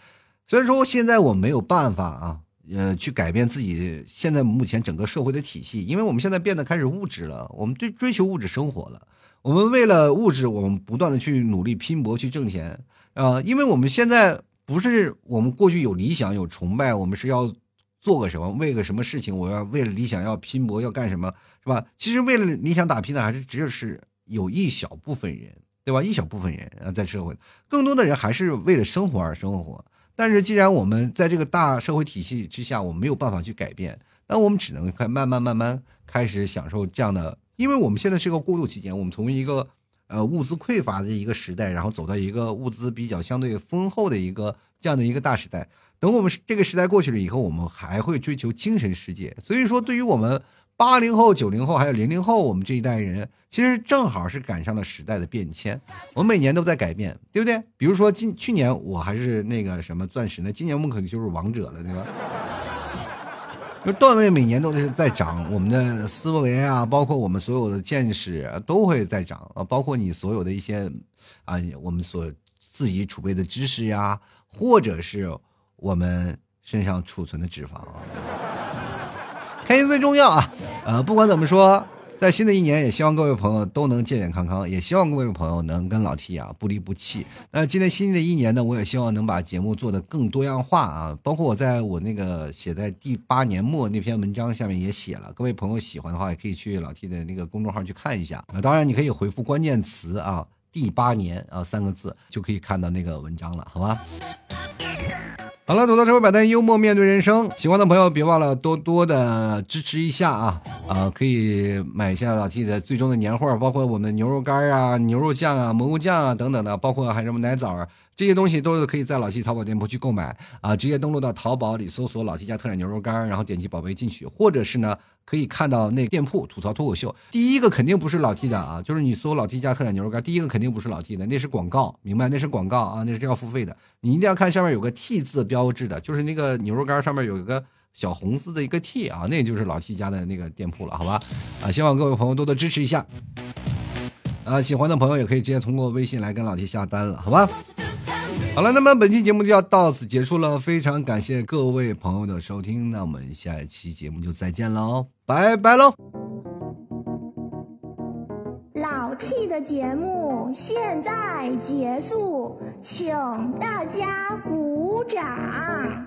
虽然说现在我没有办法啊。呃，去改变自己现在目前整个社会的体系，因为我们现在变得开始物质了，我们对追求物质生活了，我们为了物质，我们不断的去努力拼搏去挣钱，啊，因为我们现在不是我们过去有理想有崇拜，我们是要做个什么，为个什么事情，我要为了理想要拼搏要干什么，是吧？其实为了理想打拼的还是只有是有一小部分人，对吧？一小部分人啊，在社会，更多的人还是为了生活而生活。但是，既然我们在这个大社会体系之下，我们没有办法去改变，那我们只能开慢慢慢慢开始享受这样的，因为我们现在是个过渡期间，我们从一个呃物资匮乏的一个时代，然后走到一个物资比较相对丰厚的一个这样的一个大时代。等我们这个时代过去了以后，我们还会追求精神世界。所以说，对于我们。八零后、九零后还有零零后，我们这一代人其实正好是赶上了时代的变迁。我们每年都在改变，对不对？比如说今去年我还是那个什么钻石呢，今年我们可能就是王者了，对吧？就段位每年都是在涨，我们的思维啊，包括我们所有的见识都会在涨啊，包括你所有的一些啊，我们所自己储备的知识呀，或者是我们身上储存的脂肪。开心最重要啊！呃，不管怎么说，在新的一年，也希望各位朋友都能健健康康，也希望各位朋友能跟老 T 啊不离不弃。那今天新的一年呢，我也希望能把节目做得更多样化啊，包括我在我那个写在第八年末那篇文章下面也写了，各位朋友喜欢的话，也可以去老 T 的那个公众号去看一下。那当然，你可以回复关键词啊“第八年”啊三个字，就可以看到那个文章了，好吧？好了，吐槽社会百态，幽默面对人生。喜欢的朋友别忘了多多的支持一下啊！啊，可以买一下老 T 的最终的年货，包括我们的牛肉干啊、牛肉酱啊、蘑菇酱啊等等的，包括还有什么奶枣啊。这些东西都是可以在老 T 淘宝店铺去购买啊，直接登录到淘宝里搜索“老 T 家特产牛肉干”，然后点击宝贝进去，或者是呢，可以看到那店铺吐槽脱口秀。第一个肯定不是老 T 的啊，就是你搜“老 T 家特产牛肉干”，第一个肯定不是老 T 的，那是广告，明白？那是广告啊，那是要付费的。你一定要看上面有个 T 字标志的，就是那个牛肉干上面有一个小红字的一个 T 啊，那就是老 T 家的那个店铺了，好吧？啊，希望各位朋友多多支持一下。啊，喜欢的朋友也可以直接通过微信来跟老 T 下单了，好吧？好了，那么本期节目就要到此结束了，非常感谢各位朋友的收听，那我们下一期节目就再见喽，拜拜喽！老 T 的节目现在结束，请大家鼓掌。